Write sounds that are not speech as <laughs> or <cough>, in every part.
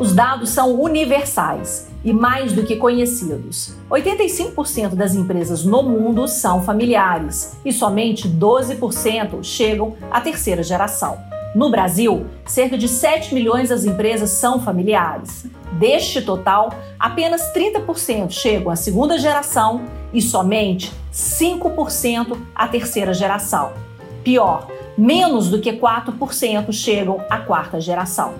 Os dados são universais e mais do que conhecidos. 85% das empresas no mundo são familiares e somente 12% chegam à terceira geração. No Brasil, cerca de 7 milhões das empresas são familiares. Deste total, apenas 30% chegam à segunda geração e somente 5% à terceira geração. Pior, menos do que 4% chegam à quarta geração.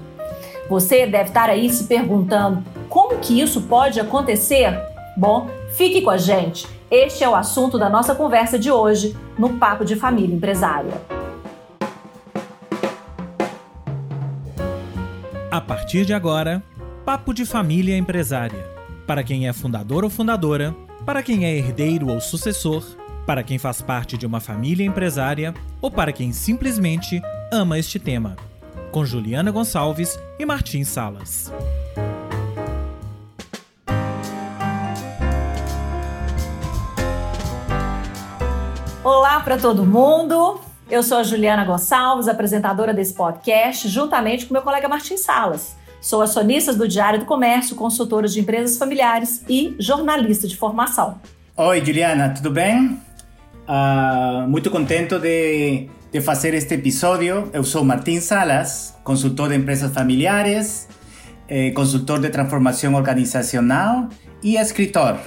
Você deve estar aí se perguntando como que isso pode acontecer? Bom, fique com a gente. Este é o assunto da nossa conversa de hoje no Papo de Família Empresária. A partir de agora, Papo de Família Empresária. Para quem é fundador ou fundadora, para quem é herdeiro ou sucessor, para quem faz parte de uma família empresária ou para quem simplesmente ama este tema com Juliana Gonçalves e Martins Salas. Olá para todo mundo. Eu sou a Juliana Gonçalves, apresentadora desse podcast, juntamente com meu colega Martins Salas. Sou acionista do Diário do Comércio, consultora de empresas familiares e jornalista de formação. Oi, Juliana, tudo bem? Uh, muito contente de de fazer este episódio. Eu sou Martin Salas, consultor de empresas familiares, eh, consultor de transformação organizacional e escritor,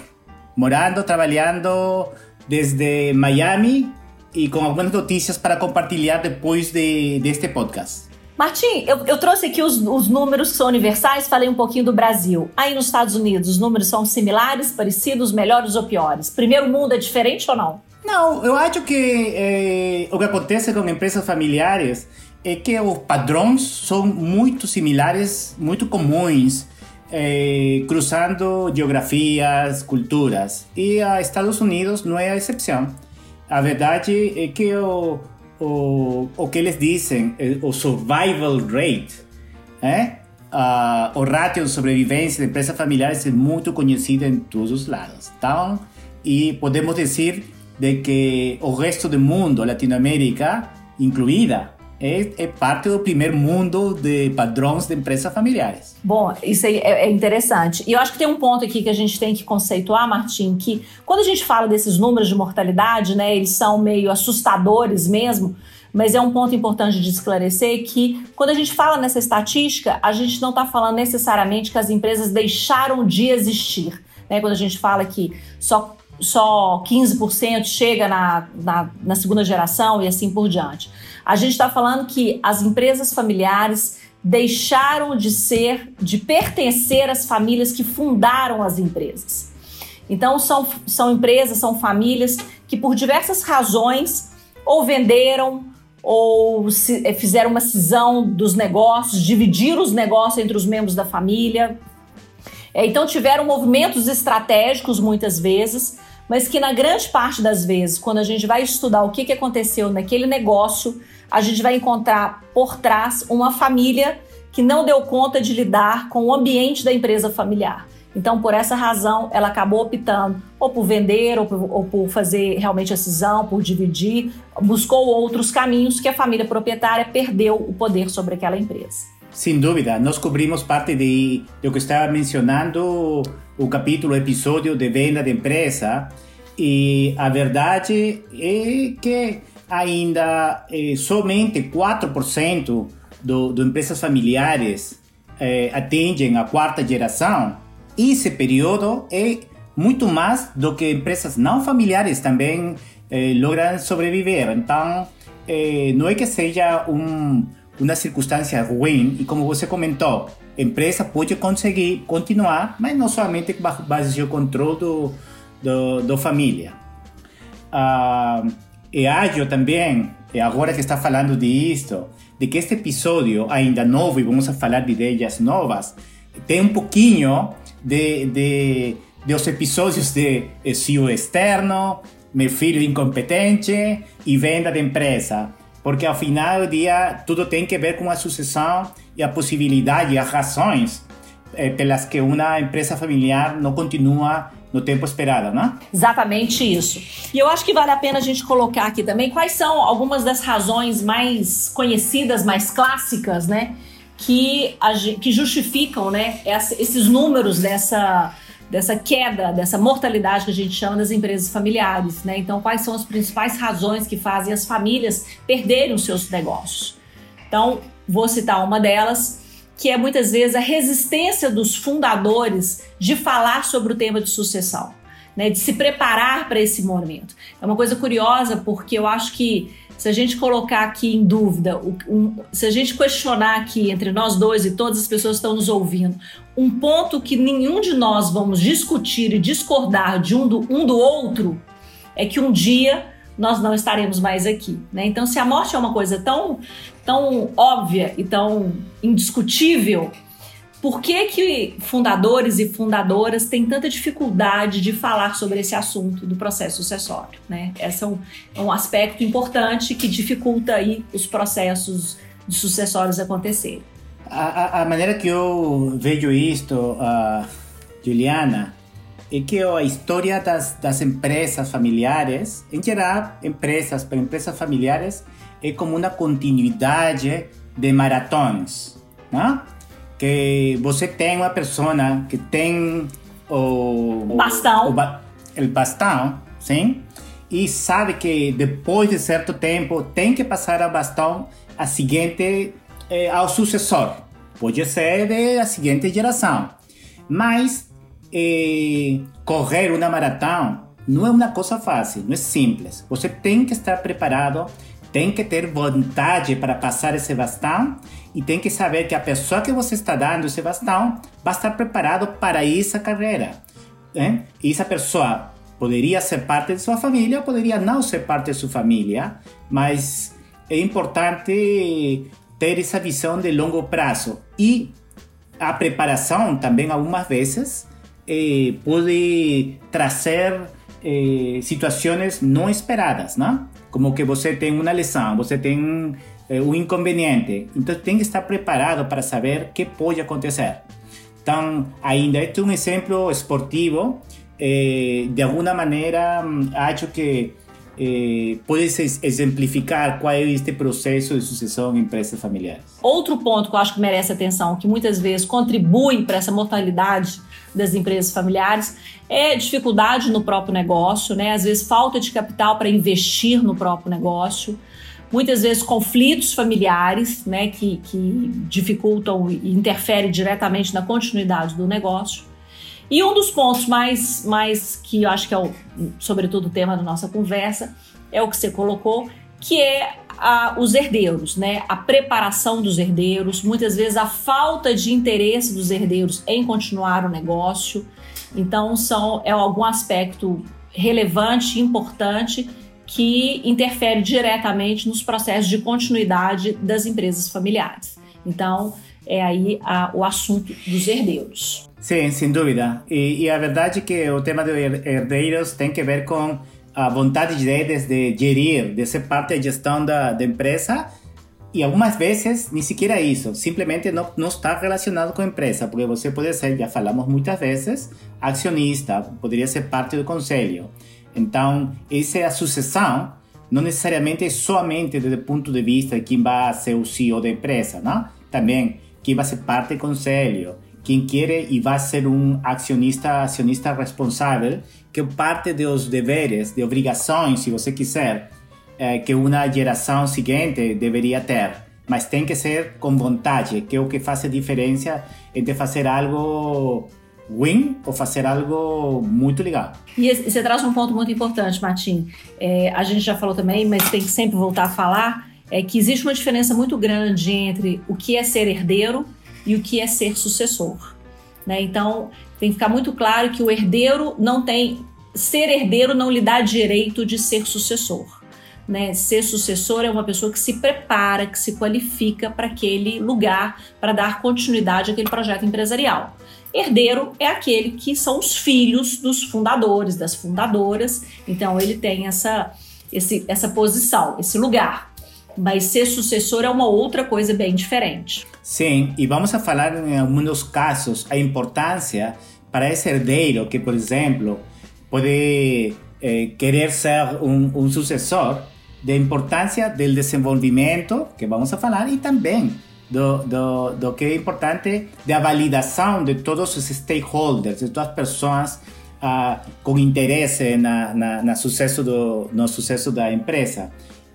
morando, trabalhando desde Miami e com algumas notícias para compartilhar depois de, deste podcast. Martim, eu, eu, trouxe aqui os, os, números que são universais, falei um pouquinho do Brasil. Aí nos Estados Unidos, os números são similares, parecidos, melhores ou piores? Primeiro mundo é diferente ou não? Não, eu acho que eh, o que acontece com empresas familiares é que os padrões são muito similares, muito comuns, eh, cruzando geografias, culturas. E a Estados Unidos não é a exceção. A verdade é que o, o, o que eles dizem, eh, o survival rate, é? Uh, o ratio de sobrevivência de empresas familiares é muito conhecido em todos os lados. Então, e podemos dizer de que o resto do mundo, Latinoamérica incluída, é, é, parte do primeiro mundo de padrões de empresas familiares. Bom, isso aí é, é, interessante. E eu acho que tem um ponto aqui que a gente tem que conceituar, Martim, que quando a gente fala desses números de mortalidade, né, eles são meio assustadores mesmo, mas é um ponto importante de esclarecer que quando a gente fala nessa estatística, a gente não está falando necessariamente que as empresas deixaram de existir. Né? Quando a gente fala que só só 15% chega na, na, na, segunda geração e assim por diante. A gente está falando que as empresas familiares deixaram de ser, de pertencer às famílias que fundaram as empresas. Então, são, são empresas, são famílias que, por diversas razões, ou venderam, ou se, eh, fizeram uma cisão dos negócios, dividiram os negócios entre os membros da família. É, então, tiveram movimentos estratégicos muitas vezes mas que na grande parte das vezes, quando a gente vai estudar o que, que aconteceu naquele negócio, a gente vai encontrar por trás uma família que não deu conta de lidar com o ambiente da empresa familiar. Então, por essa razão, ela acabou optando ou por vender, ou por, ou por, fazer realmente a cisão, por dividir, buscou outros caminhos que a família proprietária perdeu o poder sobre aquela empresa. Sem dúvida, nós cobrimos parte de, de o que estava mencionando o capítulo, o episódio de venda de empresa. E a verdade é que ainda é, somente 4% do, do empresas familiares é, atingem a quarta geração. Esse período é muito mais do que empresas não familiares também é, logram sobreviver. Então, não é que seja um, uma circunstância ruim, e como você comentou, empresa pode conseguir continuar, mas não somente bajo base do controle do, do, do família. Uh, e acho também, agora que está falando disso, de que este episódio ainda novo, e vamos falar de ideias novas, tem um pouquinho de, de, de os episódios de CEO externo, meu filho incompetente e venda de empresa porque ao final do dia tudo tem que ver com a sucessão e a possibilidade, as razões é, pelas que uma empresa familiar não continua no tempo esperado, né? Exatamente isso. E eu acho que vale a pena a gente colocar aqui também quais são algumas das razões mais conhecidas, mais clássicas, né? que, que justificam né, esses números dessa, dessa queda, dessa mortalidade que a gente chama das empresas familiares. Né? Então, quais são as principais razões que fazem as famílias perderem os seus negócios? Então, vou citar uma delas, que é muitas vezes a resistência dos fundadores de falar sobre o tema de sucessão, né? de se preparar para esse momento. É uma coisa curiosa, porque eu acho que se a gente colocar aqui em dúvida, um, se a gente questionar aqui entre nós dois e todas as pessoas que estão nos ouvindo, um ponto que nenhum de nós vamos discutir e discordar de um do, um do outro, é que um dia nós não estaremos mais aqui. Né? Então, se a morte é uma coisa tão, tão óbvia e tão indiscutível, por que, que fundadores e fundadoras têm tanta dificuldade de falar sobre esse assunto do processo sucessório? Né? Esse é um, é um aspecto importante que dificulta aí os processos de sucessórios acontecerem. A, a, maneira que eu vejo isto, uh, Juliana, é que a história das, das empresas familiares, em geral, empresas, para empresas familiares, é como uma continuidade de maratons, né? Que você tem uma pessoa que tem o bastão, o, ba, o bastão, sim, e sabe que depois de certo tempo tem que passar o bastão a seguinte eh, ao sucessor. Pode ser da seguinte geração, mas eh, correr uma maratona não é uma coisa fácil, não é simples. Você tem que estar preparado, tem que ter vontade para passar esse bastão e tem que saber que a pessoa que você está dando esse bastão vai estar preparado para essa carreira. Né? E essa pessoa poderia ser parte de sua família, poderia não ser parte de sua família, mas é importante ter essa visão de longo prazo. E a preparação também, algumas vezes, eh, pode trazer eh, situações não esperadas, né? Como que você tem uma lesão, você tem eh, um inconveniente. Então tem que estar preparado para saber o que pode acontecer. Então, ainda este é um exemplo esportivo. Eh, de alguma maneira, acho que eh, pode exemplificar qual é este processo de sucessão em empresas familiares. Outro ponto que eu acho que merece atenção, que muitas vezes contribui para essa mortalidade das empresas familiares, é dificuldade no próprio negócio, né? Às vezes falta de capital para investir no próprio negócio muitas vezes conflitos familiares, né, que, que dificultam e interferem diretamente na continuidade do negócio. E um dos pontos mais, mais que eu acho que é, o, sobretudo, o tema da nossa conversa, é o que você colocou, que é a, os herdeiros, né? A preparação dos herdeiros, muitas vezes a falta de interesse dos herdeiros em continuar o negócio. Então, são, é algum aspecto relevante, importante, que interfere diretamente nos processos de continuidade das empresas familiares. Então, é aí a, o assunto dos herdeiros. Sim, sem dúvida. E, e, a verdade é que o tema dos herdeiros tem que ver com a vontade deles de gerir, de ser parte da gestão da, da empresa. E algumas vezes nem sequer isso, simplesmente não, não está relacionado com a empresa, porque você pode ser, já falamos muitas vezes, acionista, poderia ser parte do conselho. Então, essa é sucessão, não necessariamente somente desde o ponto de vista de quem vai ser o CEO da empresa, não? Também quem vai ser parte do conselho, quem quer e vai ser um acionista, acionista responsável, que parte dos deveres, de obrigações, se você quiser, é, que uma geração seguinte deveria ter. Mas tem que ser com vontade, que é o que faz a diferença entre fazer algo win ou fazer algo muito legal. E você traz um ponto muito importante, Martim. É, a gente já falou também, mas tem que sempre voltar a falar, é que existe uma diferença muito grande entre o que é ser herdeiro e o que é ser sucessor. Né? Então, tem que ficar muito claro que o herdeiro não tem. Ser herdeiro não lhe dá direito de ser sucessor. Né? Ser sucessor é uma pessoa que se prepara, que se qualifica para aquele lugar, para dar continuidade àquele projeto empresarial. Herdeiro é aquele que são os filhos dos fundadores, das fundadoras. Então ele tem essa, esse, essa posição, esse lugar. Mas ser sucessor é uma outra coisa bem diferente. Sim, e vamos a falar em alguns casos a importância para esse herdeiro que, por exemplo, pode eh, querer ser um, um sucessor, da importância do desenvolvimento, que vamos a falar, e também do, do, do que é importante da validação de todos os stakeholders, de todas as pessoas uh, com interesse na, na, na, sucesso do, no sucesso da empresa.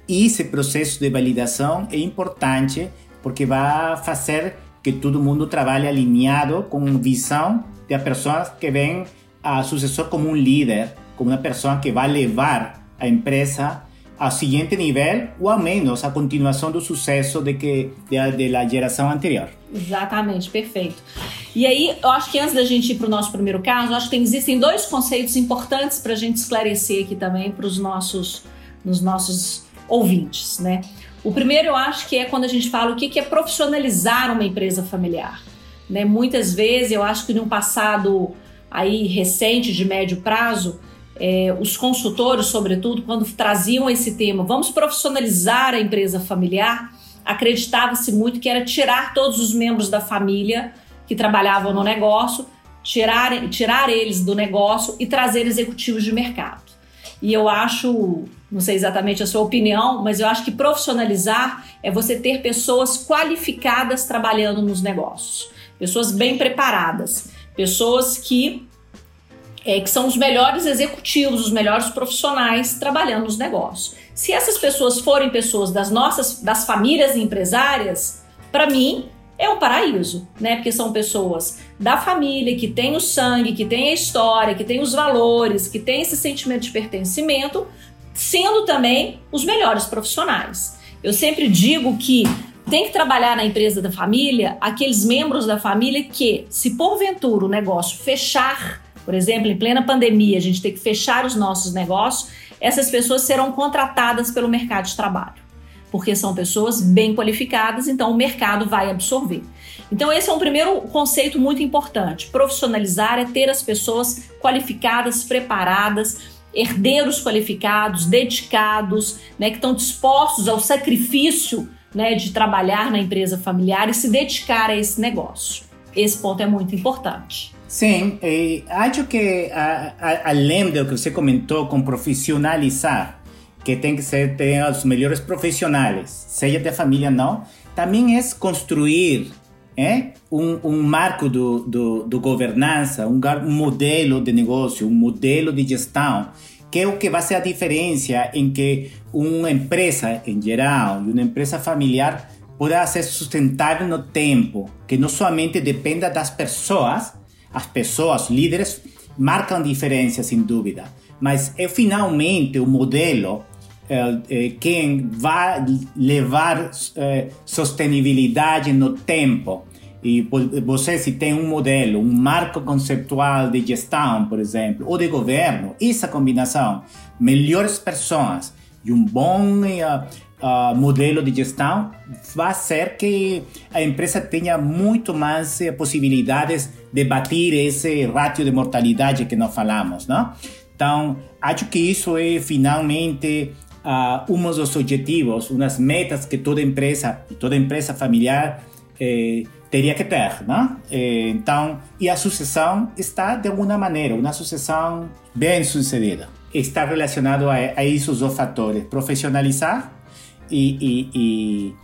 E esse processo de validação é importante porque vai fazer que todo mundo trabalhe alinhado com visão de pessoas que vêm a sucessor como um líder, como uma pessoa que vai levar a empresa ao seguinte nível, ou ao menos a continuação do sucesso de que de la geração anterior. Exatamente, perfeito. E aí, eu acho que antes da gente ir para o nosso primeiro caso, acho que tem, existem dois conceitos importantes para a gente esclarecer aqui também para os nossos, nos nossos ouvintes, né? O primeiro eu acho que é quando a gente fala o que é profissionalizar uma empresa familiar. Né? Muitas vezes, eu acho que no passado aí recente, de médio prazo, é, os consultores, sobretudo, quando traziam esse tema, vamos profissionalizar a empresa familiar, acreditava-se muito que era tirar todos os membros da família que trabalhavam no negócio, tirar, tirar eles do negócio e trazer executivos de mercado. E eu acho, não sei exatamente a sua opinião, mas eu acho que profissionalizar é você ter pessoas qualificadas trabalhando nos negócios, pessoas bem preparadas, pessoas que é, que são os melhores executivos, os melhores profissionais trabalhando nos negócios. Se essas pessoas forem pessoas das nossas, das famílias empresárias, para mim é um paraíso, né? Porque são pessoas da família que tem o sangue, que tem a história, que tem os valores, que tem esse sentimento de pertencimento, sendo também os melhores profissionais. Eu sempre digo que tem que trabalhar na empresa da família aqueles membros da família que, se porventura o negócio fechar, por exemplo, em plena pandemia, a gente tem que fechar os nossos negócios, essas pessoas serão contratadas pelo mercado de trabalho porque são pessoas bem qualificadas, então o mercado vai absorver. Então, esse é um primeiro conceito muito importante. Profissionalizar é ter as pessoas qualificadas, preparadas, herdeiros qualificados, dedicados, né, que estão dispostos ao sacrifício né, de trabalhar na empresa familiar e se dedicar a esse negócio. Esse ponto é muito importante. Sim, acho que a, a, além do que você comentou com profissionalizar, que tem que ser ter os melhores profissionais, seja da família não, também é construir é, um, um marco do, do, do governança, um, um modelo de negócio, um modelo de gestão, que é o que vai ser a diferença em que uma empresa em geral e uma empresa familiar possa ser sustentável no tempo, que não somente dependa das pessoas, as pessoas, líderes, marcam diferença, sem dúvida. Mas é finalmente o modelo quem vai levar é, sustentabilidade no tempo. E você, se tem um modelo, um marco conceptual de gestão, por exemplo, ou de governo, essa combinação, melhores pessoas e um bom uh, uh, modelo de gestão, vai ser que a empresa tenha muito mais uh, possibilidades de bater esse ratio de mortalidade que nós falamos, não? Então, acho que isso é finalmente uh, dos objetivos, umas metas que toda empresa, toda empresa familiar eh, teria que ter, né? Eh, então, e a sucessão está de alguma maneira, uma sucessão bem sucedida. Está relacionado a, a esses dois fatores, profissionalizar e,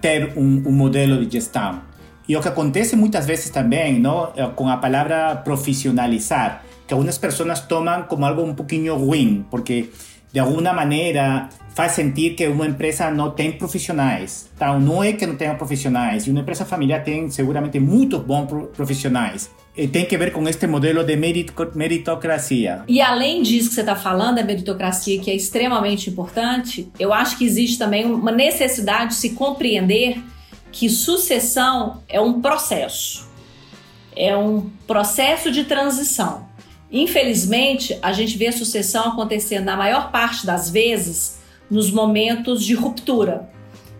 ter um, modelo de gestão. E o que acontece muitas vezes também, não, com a palavra profissionalizar, que algumas pessoas tomam como algo um pouquinho ruim, porque de alguma maneira faz sentir que uma empresa não tem profissionais. Então, não é que não tenha profissionais. E uma empresa familiar tem seguramente muitos bons profissionais. E tem que ver com este modelo de meritocracia. E além disso que você está falando, a meritocracia, que é extremamente importante, eu acho que existe também uma necessidade de se compreender que sucessão é um processo. É um processo de transição. Infelizmente, a gente vê a sucessão acontecendo na maior parte das vezes nos momentos de ruptura,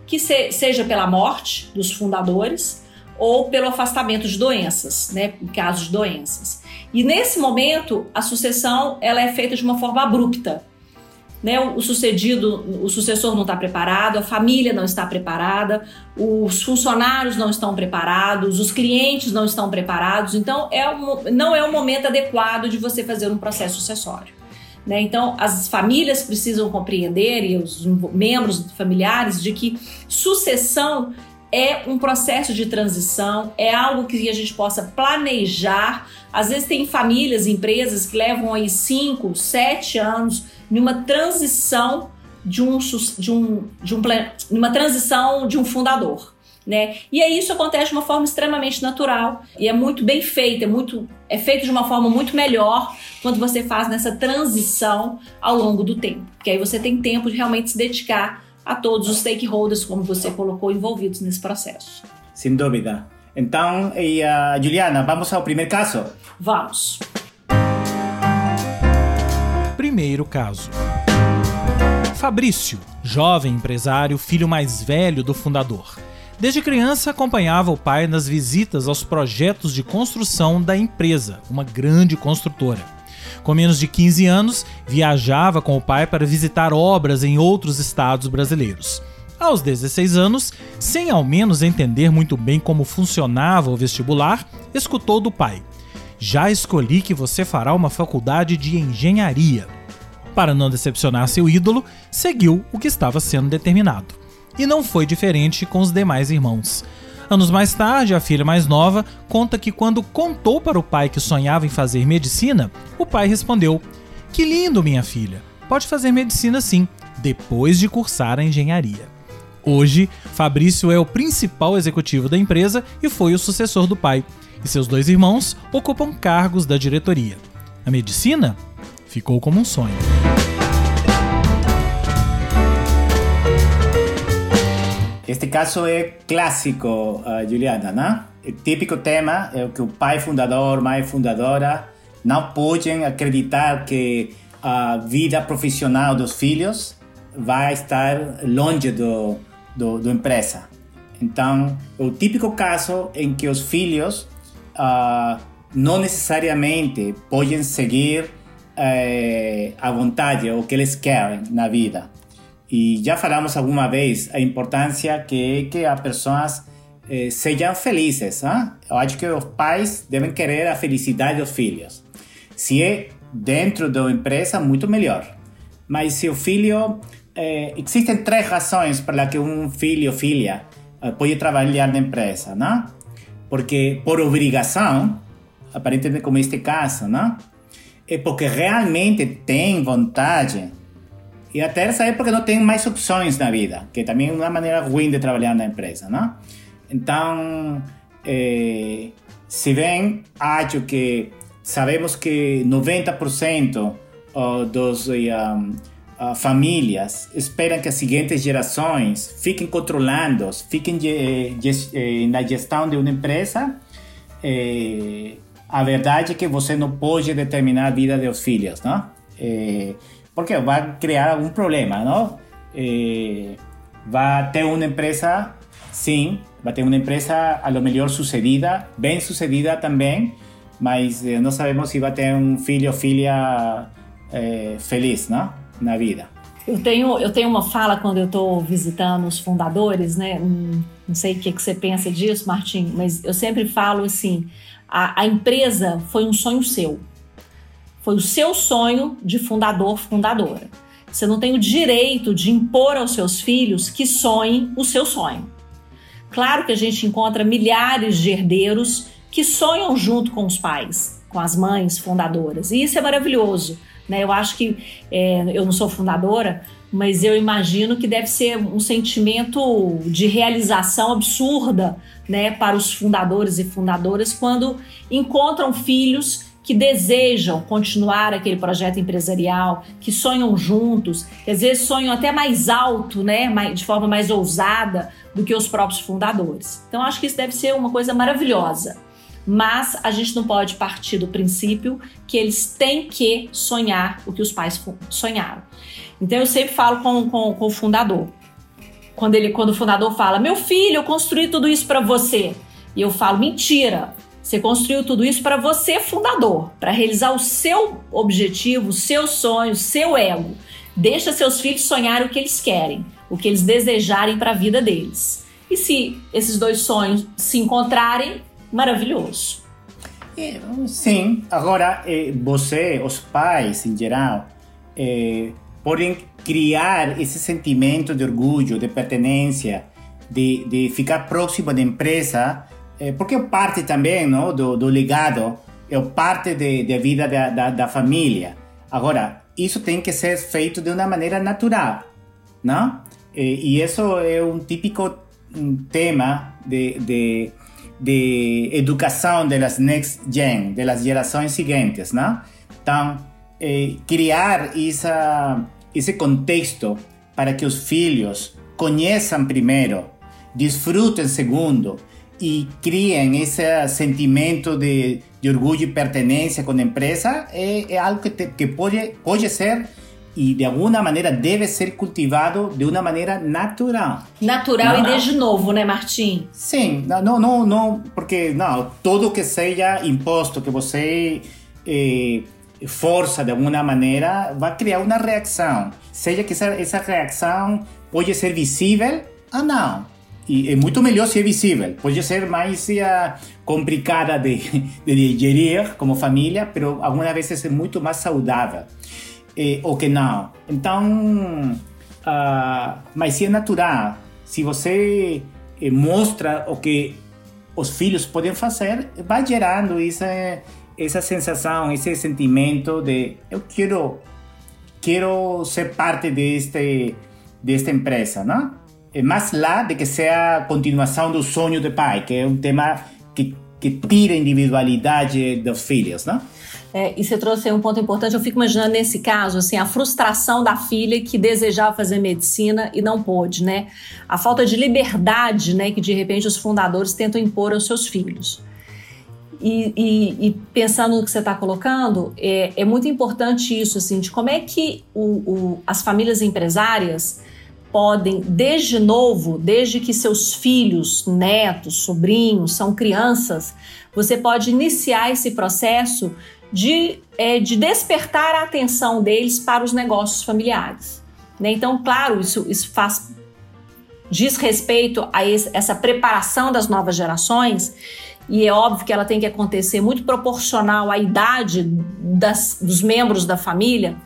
que se, seja pela morte dos fundadores ou pelo afastamento de doenças, né, em casos de doenças. E nesse momento, a sucessão ela é feita de uma forma abrupta né, o sucedido, o sucessor não está preparado, a família não está preparada, os funcionários não estão preparados, os clientes não estão preparados. Então, é um, não é o momento adequado de você fazer um processo sucessório. Né? Então, as famílias precisam compreender, e os membros familiares, de que sucessão é um processo de transição, é algo que a gente possa planejar. Às vezes tem famílias, empresas que levam aí 5, 7 anos numa transição de um, de um, de um, numa transição de um fundador. Né? E aí isso acontece de uma forma extremamente natural e é muito bem feito, é muito é feito de uma forma muito melhor quando você faz nessa transição ao longo do tempo, porque aí você tem tempo de realmente se dedicar a todos os stakeholders, como você colocou, envolvidos nesse processo. Sem dúvida. Então, e, uh, Juliana, vamos ao primeiro caso? Vamos. Primeiro caso. Fabrício, jovem empresário, filho mais velho do fundador. Desde criança acompanhava o pai nas visitas aos projetos de construção da empresa, uma grande construtora. Com menos de 15 anos, viajava com o pai para visitar obras em outros estados brasileiros. Aos 16 anos, sem ao menos entender muito bem como funcionava o vestibular, escutou do pai: Já escolhi que você fará uma faculdade de engenharia. Para não decepcionar seu ídolo, seguiu o que estava sendo determinado. E não foi diferente com os demais irmãos. Anos mais tarde, a filha mais nova conta que quando contou para o pai que sonhava em fazer medicina, o pai respondeu: Que lindo, minha filha! Pode fazer medicina sim, depois de cursar a engenharia. Hoje, Fabrício é o principal executivo da empresa e foi o sucessor do pai, e seus dois irmãos ocupam cargos da diretoria. A medicina ficou como um sonho. Este caso é clássico, uh, Juliana, né? O típico tema é que o pai fundador, mãe fundadora não podem acreditar que a vida profissional dos filhos vai estar longe do, do, do empresa. Então, é o típico caso em que os filhos uh, não necessariamente podem seguir uh, a vontade, o que eles querem na vida. E já falamos alguma vez a importância que é que as pessoas eh, sejam felizes. Hein? Eu acho que os pais devem querer a felicidade dos filhos. Se é dentro da empresa, muito melhor. Mas se o filho... Eh, existem três razões para que um filho ou filha eh, pode trabalhar na empresa, não? Porque por obrigação, aparentemente como este caso, não? É porque realmente tem vontade e a terceira é porque não tem mais opções na vida, que também é uma maneira ruim de trabalhar na empresa, não? Então, eh, se bem acho que sabemos que 90% dos um, uh, famílias esperam que as seguintes gerações fiquem controlando, fiquem eh, eh, na gestão de uma empresa, eh, a verdade é que você não pode determinar a vida dos filhos, não? Eh, porque vai criar algum problema, não? Eh, vai ter uma empresa, sim, vai ter uma empresa a lo melhor sucedida, bem sucedida também, mas eh, não sabemos se vai ter um filho ou filha eh, feliz, não? Na vida. Eu tenho, eu tenho uma fala quando eu estou visitando os fundadores, né? Não sei o que, que você pensa disso, Martim, mas eu sempre falo assim: a, a empresa foi um sonho seu. Foi o seu sonho de fundador, fundadora. Você não tem o direito de impor aos seus filhos que sonhem o seu sonho. Claro que a gente encontra milhares de herdeiros que sonham junto com os pais, com as mães fundadoras, e isso é maravilhoso. Né? Eu acho que é, eu não sou fundadora, mas eu imagino que deve ser um sentimento de realização absurda né, para os fundadores e fundadoras quando encontram filhos que desejam continuar aquele projeto empresarial, que sonham juntos, que às vezes sonham até mais alto, né, de forma mais ousada do que os próprios fundadores. Então acho que isso deve ser uma coisa maravilhosa. Mas a gente não pode partir do princípio que eles têm que sonhar o que os pais sonharam. Então eu sempre falo com, com, com o fundador. Quando, ele, quando o fundador fala, meu filho, eu construí tudo isso para você. E eu falo, mentira, você construiu tudo isso para você, fundador, para realizar o seu objetivo, o seu sonho, o seu ego. Deixa seus filhos sonhar o que eles querem, o que eles desejarem para a vida deles. E se esses dois sonhos se encontrarem, maravilhoso. É, sim, agora é, você, os pais em geral, é, podem criar esse sentimento de orgulho, de pertenência de, de ficar próximo da empresa, é, porque é parte também não, do, do legado, é parte da vida da, da, da família. Agora, isso tem que ser feito de uma maneira natural, não? E, e isso é um típico tema de, de, de educação das next gen, das gerações seguintes, não? Então, eh, criar essa, esse contexto para que os filhos conheçam primeiro, desfrutem segundo e criem esse sentimento de, de orgulho e pertenência com a empresa, é, é algo que, te, que pode, pode ser e de alguma maneira deve ser cultivado de uma maneira natural. Natural não, e desde novo, né, Martim? Sim, não, não, não, porque não, tudo que seja imposto que você eh, força de alguma maneira vai criar uma reação. Seja que essa, essa reação pode ser visível ou não. E é muito melhor se é visível. Pode ser mais uh, complicada de, de digerir como família, mas algumas vezes é muito mais saudável. Eh, ou que não. Então, uh, mas se é natural, se você eh, mostra o que os filhos podem fazer, vai gerando essa essa sensação, esse sentimento de eu quero quero ser parte deste desta empresa, não? É mais lá de que seja a continuação do sonho do pai, que é um tema que, que tira a individualidade dos filhos, não? É, e você trouxe um ponto importante. Eu fico imaginando nesse caso, assim, a frustração da filha que desejava fazer medicina e não pôde, né? A falta de liberdade, né, que de repente os fundadores tentam impor aos seus filhos. E, e, e, pensando no que você está colocando, é, é, muito importante isso, assim, de como é que o, o, as famílias empresárias podem, desde novo, desde que seus filhos, netos, sobrinhos são crianças, você pode iniciar esse processo de, é, de despertar a atenção deles para os negócios familiares. Né? Então, claro, isso, isso faz diz respeito a esse, essa preparação das novas gerações e é óbvio que ela tem que acontecer muito proporcional à idade das, dos membros da família,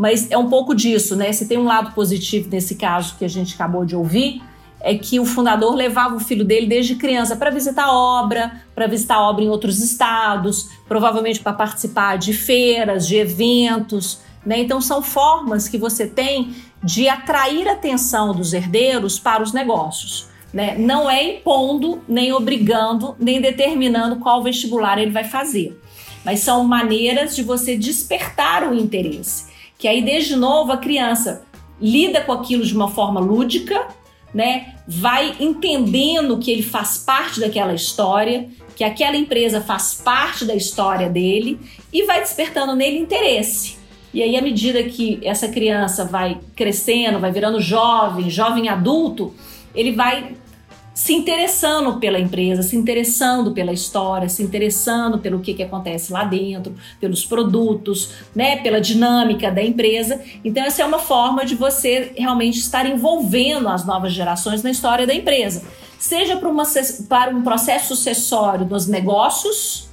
mas é um pouco disso, né? Se tem um lado positivo nesse caso que a gente acabou de ouvir, é que o fundador levava o filho dele desde criança para visitar a obra, para visitar a obra em outros estados, provavelmente para participar de feiras, de eventos. Né? Então, são formas que você tem de atrair a atenção dos herdeiros para os negócios. Né? Não é impondo, nem obrigando, nem determinando qual vestibular ele vai fazer. Mas são maneiras de você despertar o interesse. Que aí, desde novo, a criança lida com aquilo de uma forma lúdica, né? Vai entendendo que ele faz parte daquela história, que aquela empresa faz parte da história dele e vai despertando nele interesse. E aí, à medida que essa criança vai crescendo, vai virando jovem, jovem adulto, ele vai se interessando pela empresa, se interessando pela história, se interessando pelo que, que acontece lá dentro, pelos produtos, né, pela dinâmica da empresa. Então, essa é uma forma de você realmente estar envolvendo as novas gerações na história da empresa, seja para, uma, para um processo sucessório dos negócios,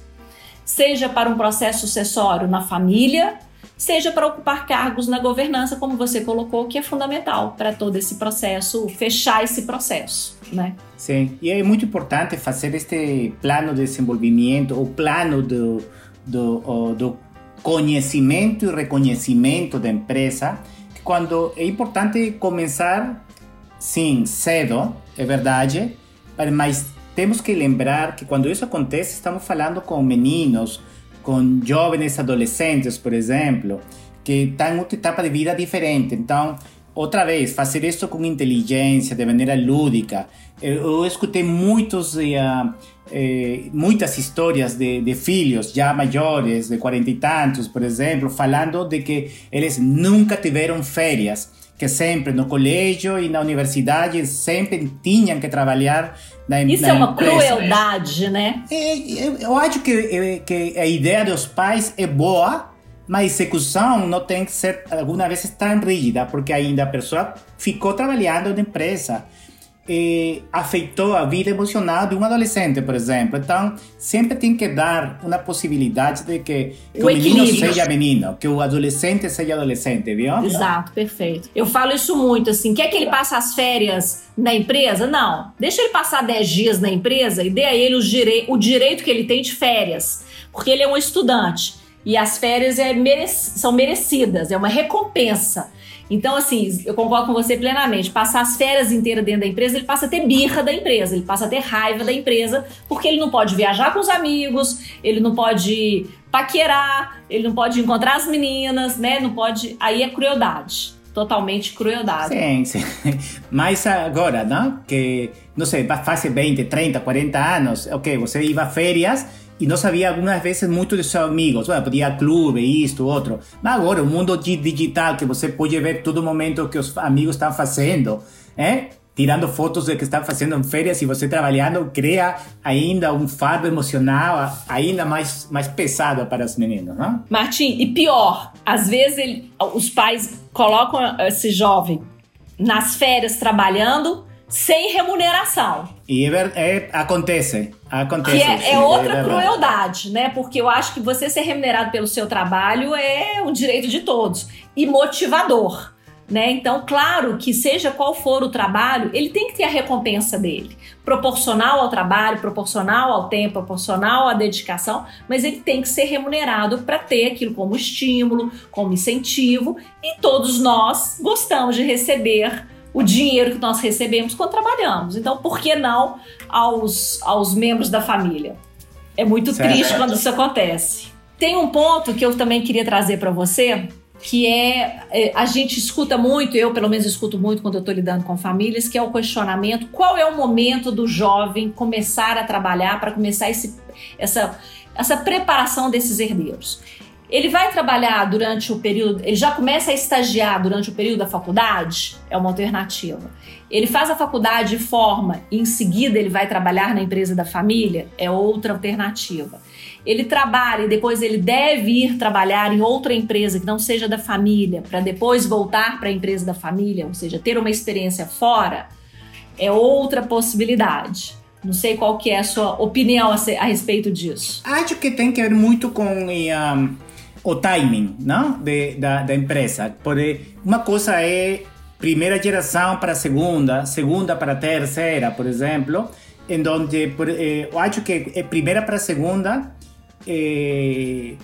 seja para um processo sucessório na família, seja para ocupar cargos na governança, como você colocou, que é fundamental para todo esse processo, fechar esse processo, né? Sim, e é muito importante fazer este plano de desenvolvimento, o plano do, do, do conhecimento e reconhecimento da empresa, quando é importante começar, sim, cedo, é verdade, mas temos que lembrar que quando isso acontece, estamos falando com meninos, com jovens adolescentes, por exemplo, que estão em outra etapa de vida diferente. Então, outra vez, fazer isso com inteligência, de maneira lúdica. Eu, escutei muitos, eh, muitas histórias de, de, filhos já maiores, de quarenta e tantos, por exemplo, falando de que eles nunca tiveram férias, que sempre no colégio e na universidade sempre tinham que trabalhar na, Isso na é uma empresa. crueldade, né? É, eu, eu acho que, que a ideia dos pais é boa, mas a execução não tem que ser, algumas vezes, tão rígida, porque ainda a pessoa ficou trabalhando na empresa. Eh, afetou a vida emocional de um adolescente, por exemplo. Então, sempre tem que dar uma possibilidade de que, que o, o menino seja menino, que o adolescente seja adolescente, viu? Exato, perfeito. Eu falo isso muito, assim, quer que ele passe as férias na empresa? Não. Deixa ele passar 10 dias na empresa e dê a ele o, direi o direito que ele tem de férias, porque ele é um estudante. E as férias é merec são merecidas, é uma recompensa. Então, assim, eu concordo com você plenamente. Passar as férias inteiras dentro da empresa, ele passa a ter birra da empresa, ele passa a ter raiva da empresa, porque ele não pode viajar com os amigos, ele não pode paquerar, ele não pode encontrar as meninas, né? Não pode. Aí é crueldade. Totalmente crueldade. Sim, sim. <laughs> Mas agora, não? Que, não sei, faz 20, 30, 40 anos, ok, você ia a férias e não sabia algumas vezes muito de seus amigos. Bueno, podia clube, isto, outro. Mas agora, o mundo digital, que você pode ver todo momento que os amigos estão fazendo, é? tirando fotos do que estão fazendo em férias e você trabalhando, cria ainda um fardo emocional ainda mais, mais pesado para os meninos, não? Martim, e pior, às vezes ele, os pais colocam esse jovem nas férias trabalhando sem remuneração. E é, é, acontece, acontece. Que é, é outra é crueldade, né? Porque eu acho que você ser remunerado pelo seu trabalho é um direito de todos e motivador. Né? Então, claro que seja qual for o trabalho, ele tem que ter a recompensa dele, proporcional ao trabalho, proporcional ao tempo, proporcional à dedicação, mas ele tem que ser remunerado para ter aquilo como estímulo, como incentivo, e todos nós gostamos de receber o dinheiro que nós recebemos quando trabalhamos. Então, por que não aos, aos membros da família? É muito certo. triste quando isso acontece. Tem um ponto que eu também queria trazer para você, que é, é, a gente escuta muito, eu pelo menos escuto muito quando eu estou lidando com famílias, que é o questionamento: qual é o momento do jovem começar a trabalhar para começar esse, essa, essa preparação desses herdeiros? Ele vai trabalhar durante o período, ele já começa a estagiar durante o período da faculdade? É uma alternativa. Ele faz a faculdade e forma e em seguida ele vai trabalhar na empresa da família? É outra alternativa. Ele trabalha e depois ele deve ir trabalhar em outra empresa que não seja da família, para depois voltar para a empresa da família, ou seja, ter uma experiência fora? É outra possibilidade. Não sei qual que é a sua opinião a, respeito disso. Acho que tem que ver muito com um, o timing não? De, da, da empresa. Porque uma coisa é primeira geração para segunda, segunda para terceira, por exemplo, em onde eh, eu acho que é primeira para segunda é,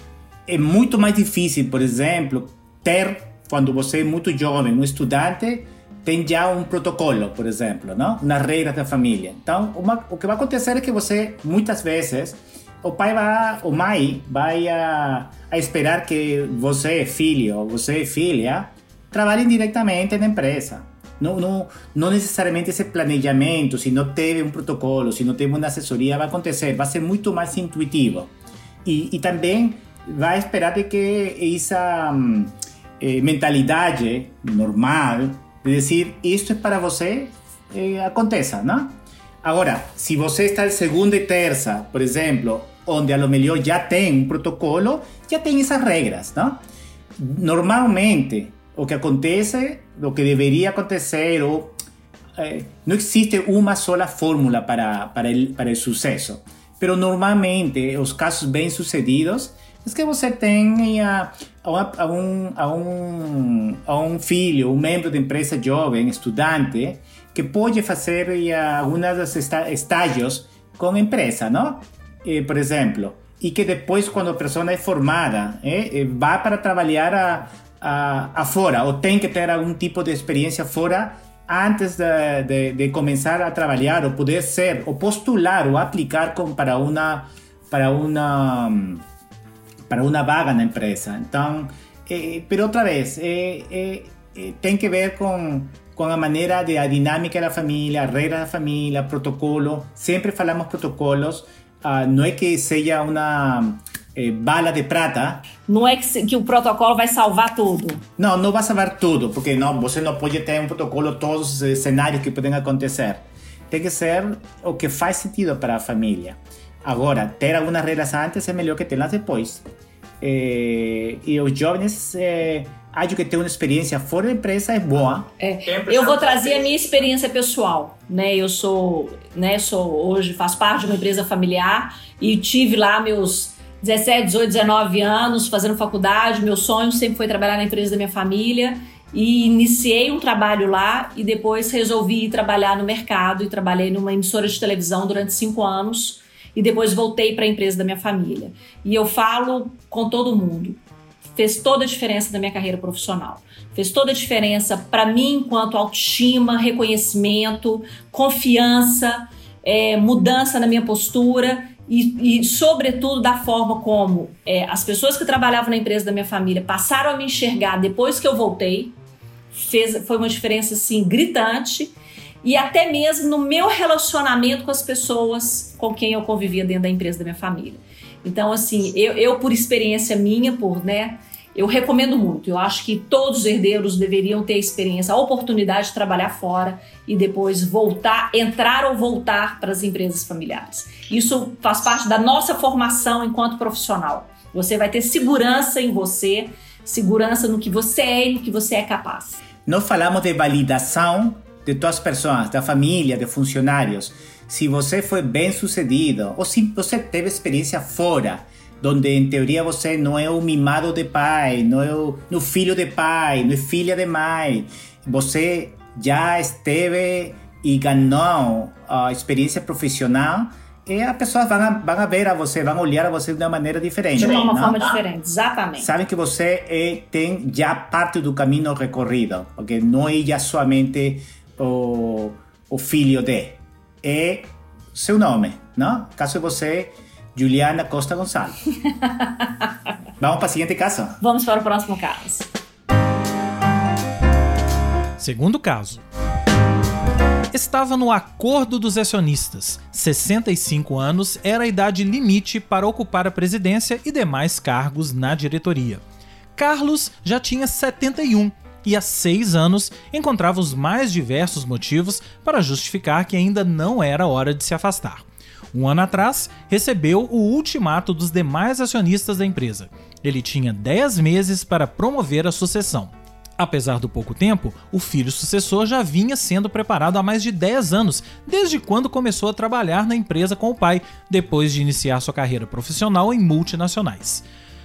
é muito mais difícil, por exemplo, ter, quando você é muito jovem, um estudante, tem já um protocolo, por exemplo, não? nas regras da família. Então, uma, o que vai acontecer é que você, muitas vezes, o pai vai, o mãe vai a, a esperar que você, filho, ou você, filha, trabalhem diretamente na empresa. Não, não, não necessariamente esse planejamento, se não teve um protocolo, se não teve uma assessoria, vai acontecer, vai ser muito mais intuitivo. E, e também vai esperar de que essa eh, mentalidade normal de dizer isto é para você eh, aconteça, não? Agora, se você está de segunda e terça, por exemplo, onde a lo melhor já tem um protocolo, já tem essas regras, não? Normalmente, o que acontece, o que deveria acontecer, ou, eh, não existe uma sola fórmula para, para, para o sucesso. Pero normalmente, os casos bem sucedidos, é que você tem a, a, um, a, um, a um filho, um membro da empresa jovem, estudante, que pode fazer alguns estágios com a empresa, não? Eh, por exemplo, e que depois, quando a pessoa é formada, eh, eh, para trabalhar a, a, a que ter algum tipo de experiência fora antes de, de, de, a trabalhar, ou poder ser, ou postular, ou aplicar para uma para uma para uma vaga na empresa. Então, eh, pero outra vez, eh, eh, tem que ver com com a maneira de a dinâmica da família, a regra da família, protocolo. Sempre falamos protocolos uh, não é que seja uma eh, bala de prata. Não é que, que, o protocolo vai salvar tudo. Não, não vai salvar tudo, porque não, você não pode ter um protocolo todos os cenários que podem acontecer. Tem que ser o que faz sentido para a família. Agora, ter algumas regras antes é melhor que tê-las depois. É, e os jovens é, acho que ter uma experiência fora da empresa é boa. É, eu vou trazer a minha experiência pessoal, né? Eu sou, né, sou hoje faço parte de uma empresa familiar e tive lá meus 17, 18, 19 anos fazendo faculdade. Meu sonho sempre foi trabalhar na empresa da minha família e iniciei um trabalho lá e depois resolvi ir trabalhar no mercado e trabalhei numa emissora de televisão durante cinco anos e depois voltei para a empresa da minha família. E eu falo com todo mundo, fez toda a diferença na minha carreira profissional. Fez toda a diferença para mim enquanto autoestima, reconhecimento, confiança, é, mudança na minha postura e, e, sobretudo, da forma como é, as pessoas que trabalhavam na empresa da minha família passaram a me enxergar depois que eu voltei. Fez, foi uma diferença assim gritante e até mesmo no meu relacionamento com as pessoas com quem eu convivia dentro da empresa da minha família. Então, assim, eu, eu por experiência minha, por, né, eu recomendo muito. Eu acho que todos os herdeiros deveriam ter a experiência, a oportunidade de trabalhar fora e depois voltar, entrar ou voltar para as empresas familiares. Isso faz parte da nossa formação enquanto profissional. Você vai ter segurança em você, segurança no que você é e no que você é capaz. Nós falamos de validação de todas as pessoas, da família, de funcionários. Se você foi bem sucedido ou se você teve experiência fora, onde em teoria você não é o mimado de pai, não é o no filho de pai, não é filha de mãe, você já esteve e ganhou a experiência profissional, e as pessoas vão vão ver a você, vão olhar a você de uma maneira diferente. De uma não? forma diferente, exatamente. Sabem que você é, tem já parte do caminho recorrido, porque não é já somente o, o filho de, é seu nome, não? Caso você Juliana Costa Gonçalves. <laughs> Vamos para o seguinte caso? Vamos para o próximo caso. Segundo caso. Estava no acordo dos acionistas. 65 anos era a idade limite para ocupar a presidência e demais cargos na diretoria. Carlos já tinha 71 e há seis anos encontrava os mais diversos motivos para justificar que ainda não era hora de se afastar. Um ano atrás, recebeu o ultimato dos demais acionistas da empresa. Ele tinha 10 meses para promover a sucessão. Apesar do pouco tempo, o filho sucessor já vinha sendo preparado há mais de 10 anos, desde quando começou a trabalhar na empresa com o pai, depois de iniciar sua carreira profissional em multinacionais.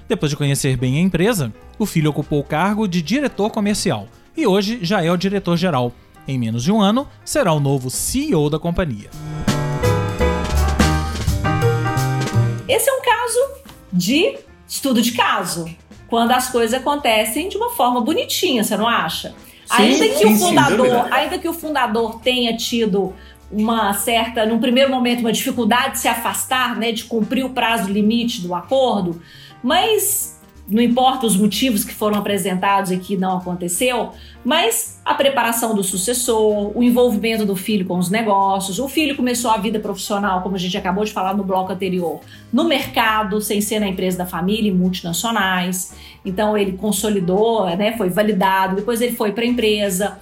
Depois de conhecer bem a empresa, o filho ocupou o cargo de diretor comercial e hoje já é o diretor geral. Em menos de um ano, será o novo CEO da companhia. Esse é um caso de estudo de caso, quando as coisas acontecem de uma forma bonitinha, você não acha? Sim, ainda que sim, o fundador, ainda que o fundador tenha tido uma certa, num primeiro momento, uma dificuldade de se afastar, né, de cumprir o prazo limite do acordo, mas não importa os motivos que foram apresentados e que não aconteceu, mas a preparação do sucessor, o envolvimento do filho com os negócios, o filho começou a vida profissional, como a gente acabou de falar no bloco anterior, no mercado, sem ser na empresa da família, em multinacionais. Então ele consolidou, né, foi validado, depois ele foi para a empresa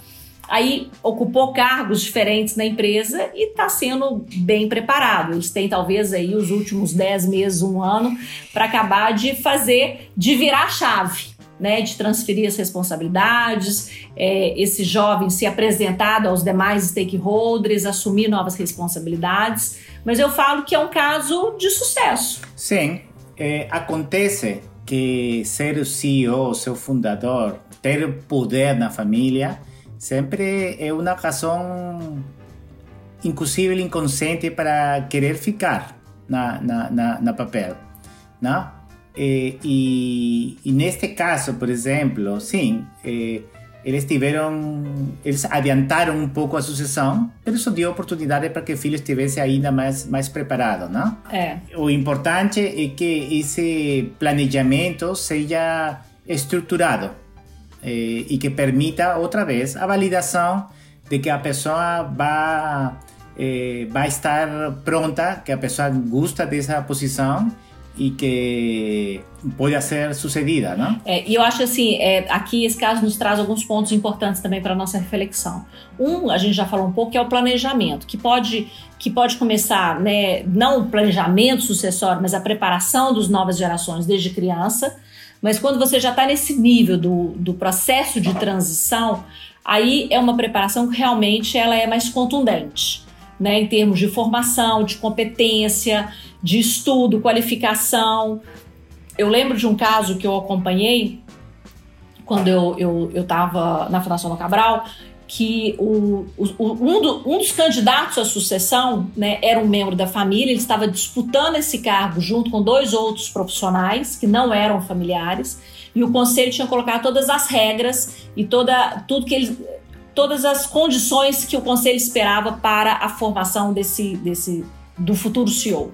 aí ocupou cargos diferentes na empresa e está sendo bem preparado. Eles têm talvez aí os últimos 10 meses, um ano, para acabar de fazer, de virar a chave. Né, de transferir as responsabilidades, é, esse jovem se apresentado aos demais stakeholders, assumir novas responsabilidades. Mas eu falo que é um caso de sucesso. Sim, é, acontece que ser o CEO, seu fundador, ter poder na família, sempre é uma razão impossível, inconsciente para querer ficar na, na, na, na papel, não? E, e, e, neste caso, por exemplo, sim, eles tiveram, eles adiantaram um pouco a sucessão, mas isso deu oportunidade para que o filho estivesse ainda mais mais preparado, não? É. O importante é que esse planejamento seja estruturado eh, e que permita outra vez a validação de que a pessoa vai, eh, vai estar pronta, que a pessoa gosta dessa posição e que pode ser sucedida, não? É, e eu acho assim, é, aqui esse caso nos traz alguns pontos importantes também para nossa reflexão. Um, a gente já falou um pouco, que é o planejamento, que pode que pode começar, né, não o planejamento sucessório, mas a preparação das novas gerações desde criança Mas quando você já está nesse nível do, do processo de transição, aí é uma preparação que realmente ela é mais contundente, né? Em termos de formação, de competência, de estudo, qualificação. Eu lembro de um caso que eu acompanhei quando eu estava eu, eu na Fundação do Cabral, que o, o, um, do, um, dos candidatos à sucessão né, era um membro da família, ele estava disputando esse cargo junto com dois outros profissionais que não eram familiares, e o conselho tinha colocado todas as regras e toda, tudo que ele, todas as condições que o conselho esperava para a formação desse, desse do futuro CEO.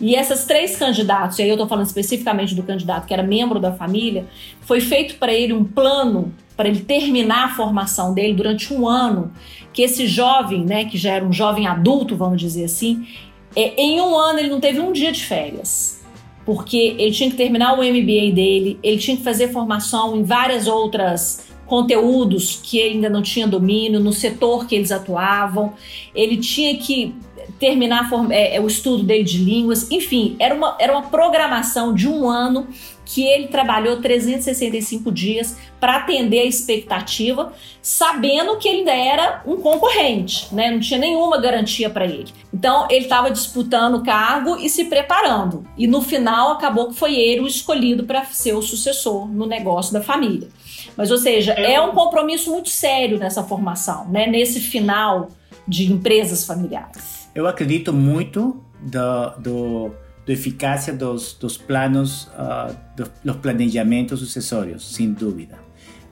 E essas três candidatos, e aí eu estou falando especificamente do candidato que era membro da família, foi feito para ele um plano para ele terminar a formação dele durante um ano, que esse jovem, né, que já era um jovem adulto, vamos dizer assim, é, em um ano ele não teve um dia de férias, porque ele tinha que terminar o MBA dele, ele tinha que fazer formação em várias outras conteúdos que ele ainda não tinha domínio, no setor que eles atuavam, ele tinha que terminar é, é, o estudo dele de línguas, enfim, era uma, era uma programação de um ano que ele trabalhou 365 dias para atender a expectativa, sabendo que ele ainda era um concorrente, né? Não tinha nenhuma garantia para ele. Então ele estava disputando o cargo e se preparando. E no final acabou que foi ele o escolhido para ser o sucessor no negócio da família. Mas, ou seja, é, é um compromisso muito sério nessa formação, né? Nesse final de empresas familiares. Eu acredito muito do, do, da eficácia dos, dos planos, uh, dos, dos, planejamentos sucessórios, sem dúvida.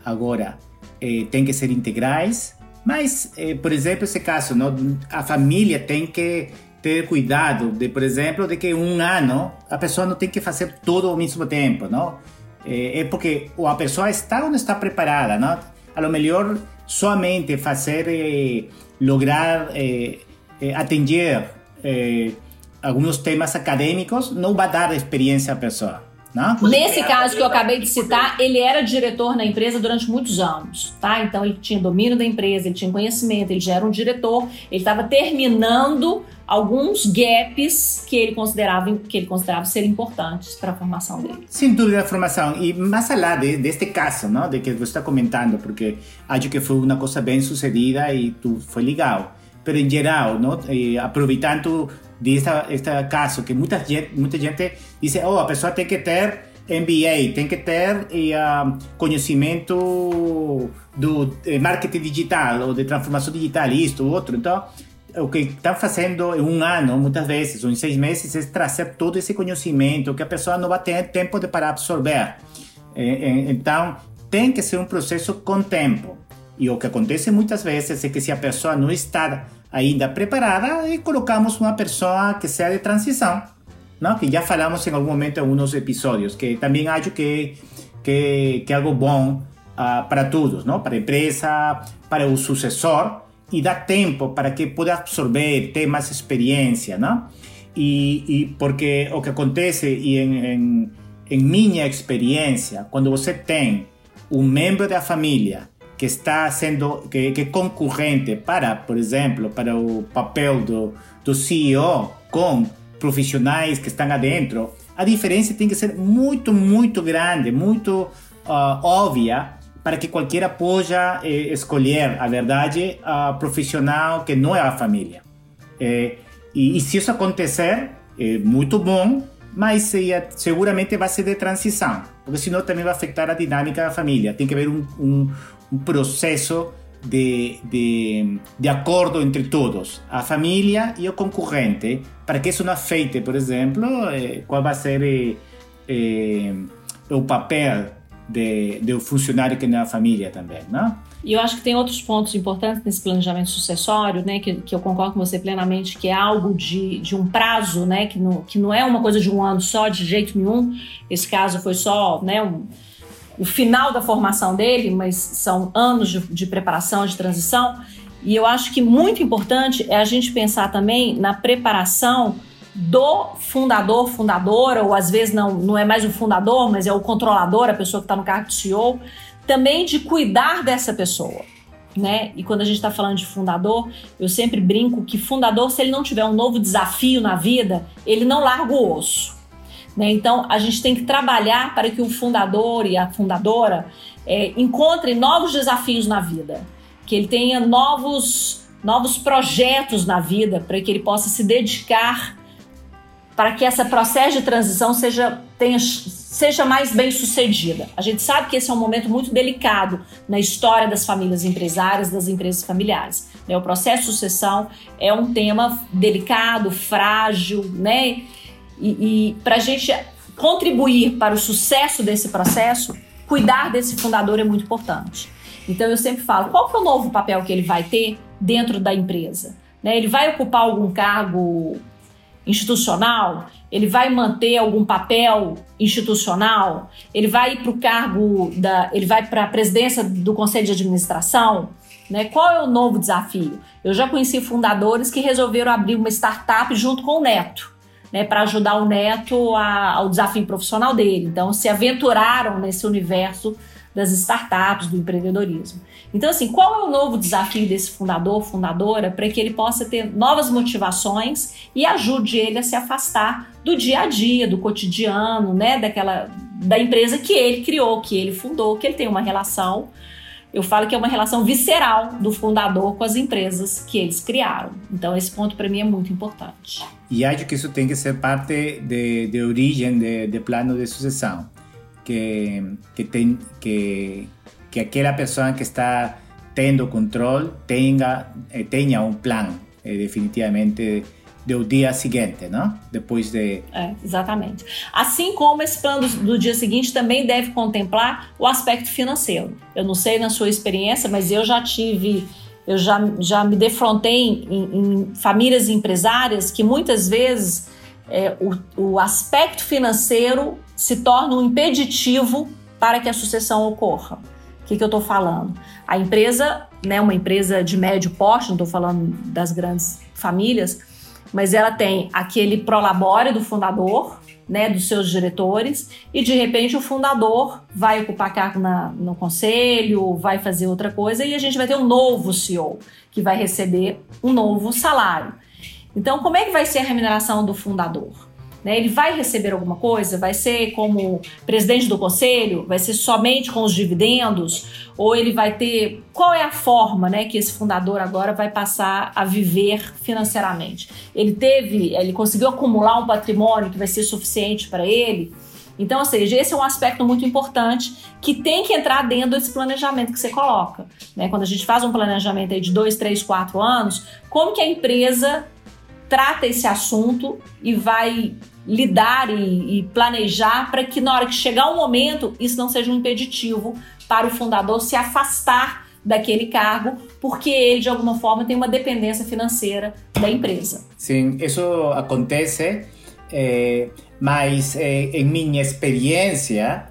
Agora, eh, tem que ser integrais, mas, eh, por exemplo, esse caso, não, a família tem que ter cuidado de, por exemplo, de que um ano a pessoa não tem que fazer tudo ao mesmo tempo, não? É, é porque a pessoa está ou não está preparada, não? A lo melhor somente fazer, eh, lograr eh, eh, atender eh, alguns temas acadêmicos não vai dar experiência à pessoa. Não? Nesse caso que eu acabei de citar, ele era diretor na empresa durante muitos anos, tá? Então ele tinha domínio da empresa, ele tinha conhecimento, ele já era um diretor, ele estava terminando alguns gaps que ele considerava que ele considerava ser importantes para a formação dele. Sem dúvida a formação e mais além de, deste caso, não, de que você está comentando, porque acho que foi uma coisa bem sucedida e tu foi legal pero en general, ¿no? Eh, aproveitando de esta, este caso que muita gente, gente diz, oh, a pessoa tem que ter MBA, tem que ter eh, conhecimento do eh, marketing digital ou de transformação digital, isto, outro. Então, o que estão fazendo em um ano, muitas vezes, ou em seis meses, é trazer todo esse conhecimento que a pessoa não vai ter tempo de para absorver. Então, tem que ser um processo com tempo. E o que acontece muitas vezes é que se a pessoa não está ainda preparada e colocamos uma pessoa que seja de transição, não? que já falamos em algum momento em alguns episódios, que também acho que, que, que é algo bom uh, para todos, não? para a empresa, para o sucessor, e dá tempo para que possa absorver, ter mais experiência. Não? E, e porque o que acontece, e em, em, em minha experiência, quando você tem um membro da família que está sendo que, que é concorrente para, por exemplo, para o papel do, do CEO com profissionais que estão adentro, a diferença tem que ser muito, muito grande, muito uh, óbvia para que qualquer possa eh, escolher, a verdade, a profissional que não é a família. Eh, e, e, se isso acontecer, é muito bom, mas eh, seguramente vai ser de transição, porque senão também vai afetar a dinâmica da família. Tem que haver um, um, un proceso de, de, de, acordo entre todos, a família e o concorrente, para que isso não afete, por exemplo, eh, qual vai ser eh, eh, o papel de, do funcionário que é a família também, não? E eu acho que tem outros pontos importantes nesse planejamento sucessório, né, que, que eu concordo com você plenamente, que é algo de, de um prazo, né, que não, que não é uma coisa de um ano só, de jeito nenhum. Esse caso foi só, né, um, o final da formação dele, mas são anos de, de preparação, de transição. E eu acho que muito importante é a gente pensar também na preparação do fundador, fundadora, ou às vezes não, não é mais o fundador, mas é o controlador, a pessoa que está no cargo de CEO, também de cuidar dessa pessoa. Né? E quando a gente está falando de fundador, eu sempre brinco que fundador, se ele não tiver um novo desafio na vida, ele não larga o osso. Né? Então, a gente tem que trabalhar para que o fundador e a fundadora é, encontrem novos desafios na vida, que ele tenha novos, novos projetos na vida, para que ele possa se dedicar para que esse processo de transição seja, tenha, seja mais bem sucedida. A gente sabe que esse é um momento muito delicado na história das famílias empresárias, das empresas familiares. Né? O processo de sucessão é um tema delicado, frágil, né? E, e para a gente contribuir para o sucesso desse processo, cuidar desse fundador é muito importante. Então eu sempre falo, qual que é o novo papel que ele vai ter dentro da empresa? Né? Ele vai ocupar algum cargo institucional? Ele vai manter algum papel institucional? Ele vai para o cargo da. ele vai para a presidência do conselho de administração? Né? Qual é o novo desafio? Eu já conheci fundadores que resolveram abrir uma startup junto com o neto. Né, para ajudar o neto a, ao desafio profissional dele. Então, se aventuraram nesse universo das startups, do empreendedorismo. Então, assim, qual é o novo desafio desse fundador, fundadora, para que ele possa ter novas motivações e ajude ele a se afastar do dia a dia, do cotidiano, né, daquela da empresa que ele criou, que ele fundou, que ele tem uma relação eu falo que é uma relação visceral do fundador com as empresas que eles criaram. Então, esse ponto para mim é muito importante. E acho que isso tem que ser parte de, de origem de, de plano de sucessão que, que, ten, que, que aquela pessoa que está tendo controle tenha, eh, tenha um plano, eh, definitivamente, do dia seguinte, não? Depois de. É, exatamente. Assim como esse plano do, do, dia seguinte também deve contemplar o aspecto financeiro. Eu não sei na sua experiência, mas eu já tive. Eu já, já me defrontei em, em famílias empresárias que muitas vezes é, o, o aspecto financeiro se torna um impeditivo para que a sucessão ocorra. O que, que eu estou falando? A empresa, né, uma empresa de médio porte, não estou falando das grandes famílias, mas ela tem aquele prolabore do fundador, né, dos seus diretores, e de repente o fundador vai ocupar cargo na, no conselho, vai fazer outra coisa, e a gente vai ter um novo CEO, que vai receber um novo salário. Então, como é que vai ser a remuneração do fundador? Né? Ele vai receber alguma coisa? Vai ser como presidente do conselho? Vai ser somente com os dividendos? Ou ele vai ter. Qual é a forma né, que esse fundador agora vai passar a viver financeiramente? Ele teve, ele conseguiu acumular um patrimônio que vai ser suficiente para ele? Então, ou seja, esse é um aspecto muito importante que tem que entrar dentro desse planejamento que você coloca. Né? Quando a gente faz um planejamento aí de dois, três, quatro anos, como que a empresa trata esse assunto e vai lidar e, e planejar para que na hora que chegar o momento isso não seja um impeditivo para o fundador se afastar daquele cargo, porque ele de alguma forma tem uma dependência financeira da empresa. Sim, isso acontece, é, mas é, em minha experiência,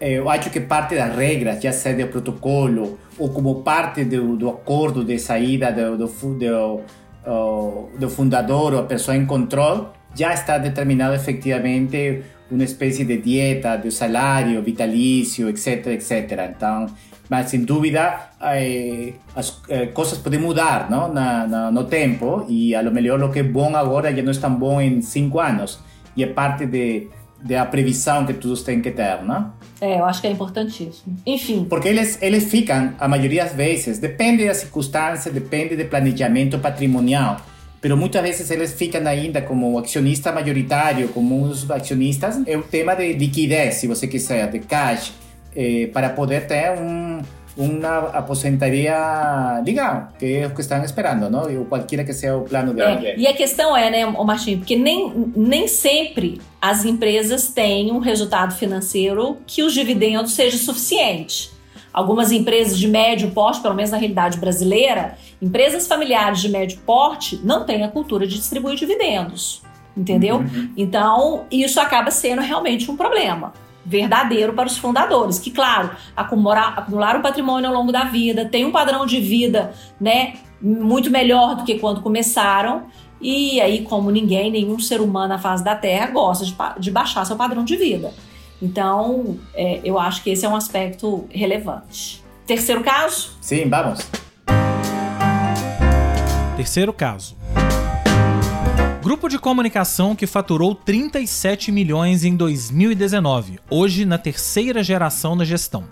é, eu acho que parte das regras, já seja do protocolo ou como parte do, do acordo de saída do, do, do do fundador ou a pessoa em controle, já está determinado efectivamente uma espécie de dieta, de salário vitalício, etc, etc. Então, mas sem dúvida eh, as eh, coisas podem mudar não? Na, na, no tempo e a lo melhor o que é bom agora já não é tão bom em cinco anos e é parte de da previsão que todos têm que ter, não? É, eu acho que é importantíssimo. Enfim. Porque eles, eles ficam, a maioria das vezes, depende da circunstância, depende do planejamento patrimonial, mas muitas vezes eles ficam ainda como acionista majoritário, como uns acionistas. É o tema de liquidez, se você quiser, de cash, eh, para poder ter um uma aposentadoria legal, que é o que estão esperando, não? Ou qualquer que seja o plano de é, E a questão é, né, o Martinho, porque nem, nem sempre as empresas têm um resultado financeiro que os dividendos seja suficiente. Algumas empresas de médio porte, pelo menos na realidade brasileira, empresas familiares de médio porte não têm a cultura de distribuir dividendos, entendeu? Uhum. Então, isso acaba sendo realmente um problema verdadeiro para os fundadores, que, claro, acumular, acumularam patrimônio ao longo da vida, têm um padrão de vida né, muito melhor do que quando começaram. E aí, como ninguém, nenhum ser humano na face da Terra gosta de, de baixar seu padrão de vida. Então, é, eu acho que esse é um aspecto relevante. Terceiro caso? Sim, vamos. Terceiro caso. Grupo de comunicação que faturou 37 milhões em 2019, hoje na terceira geração na gestão.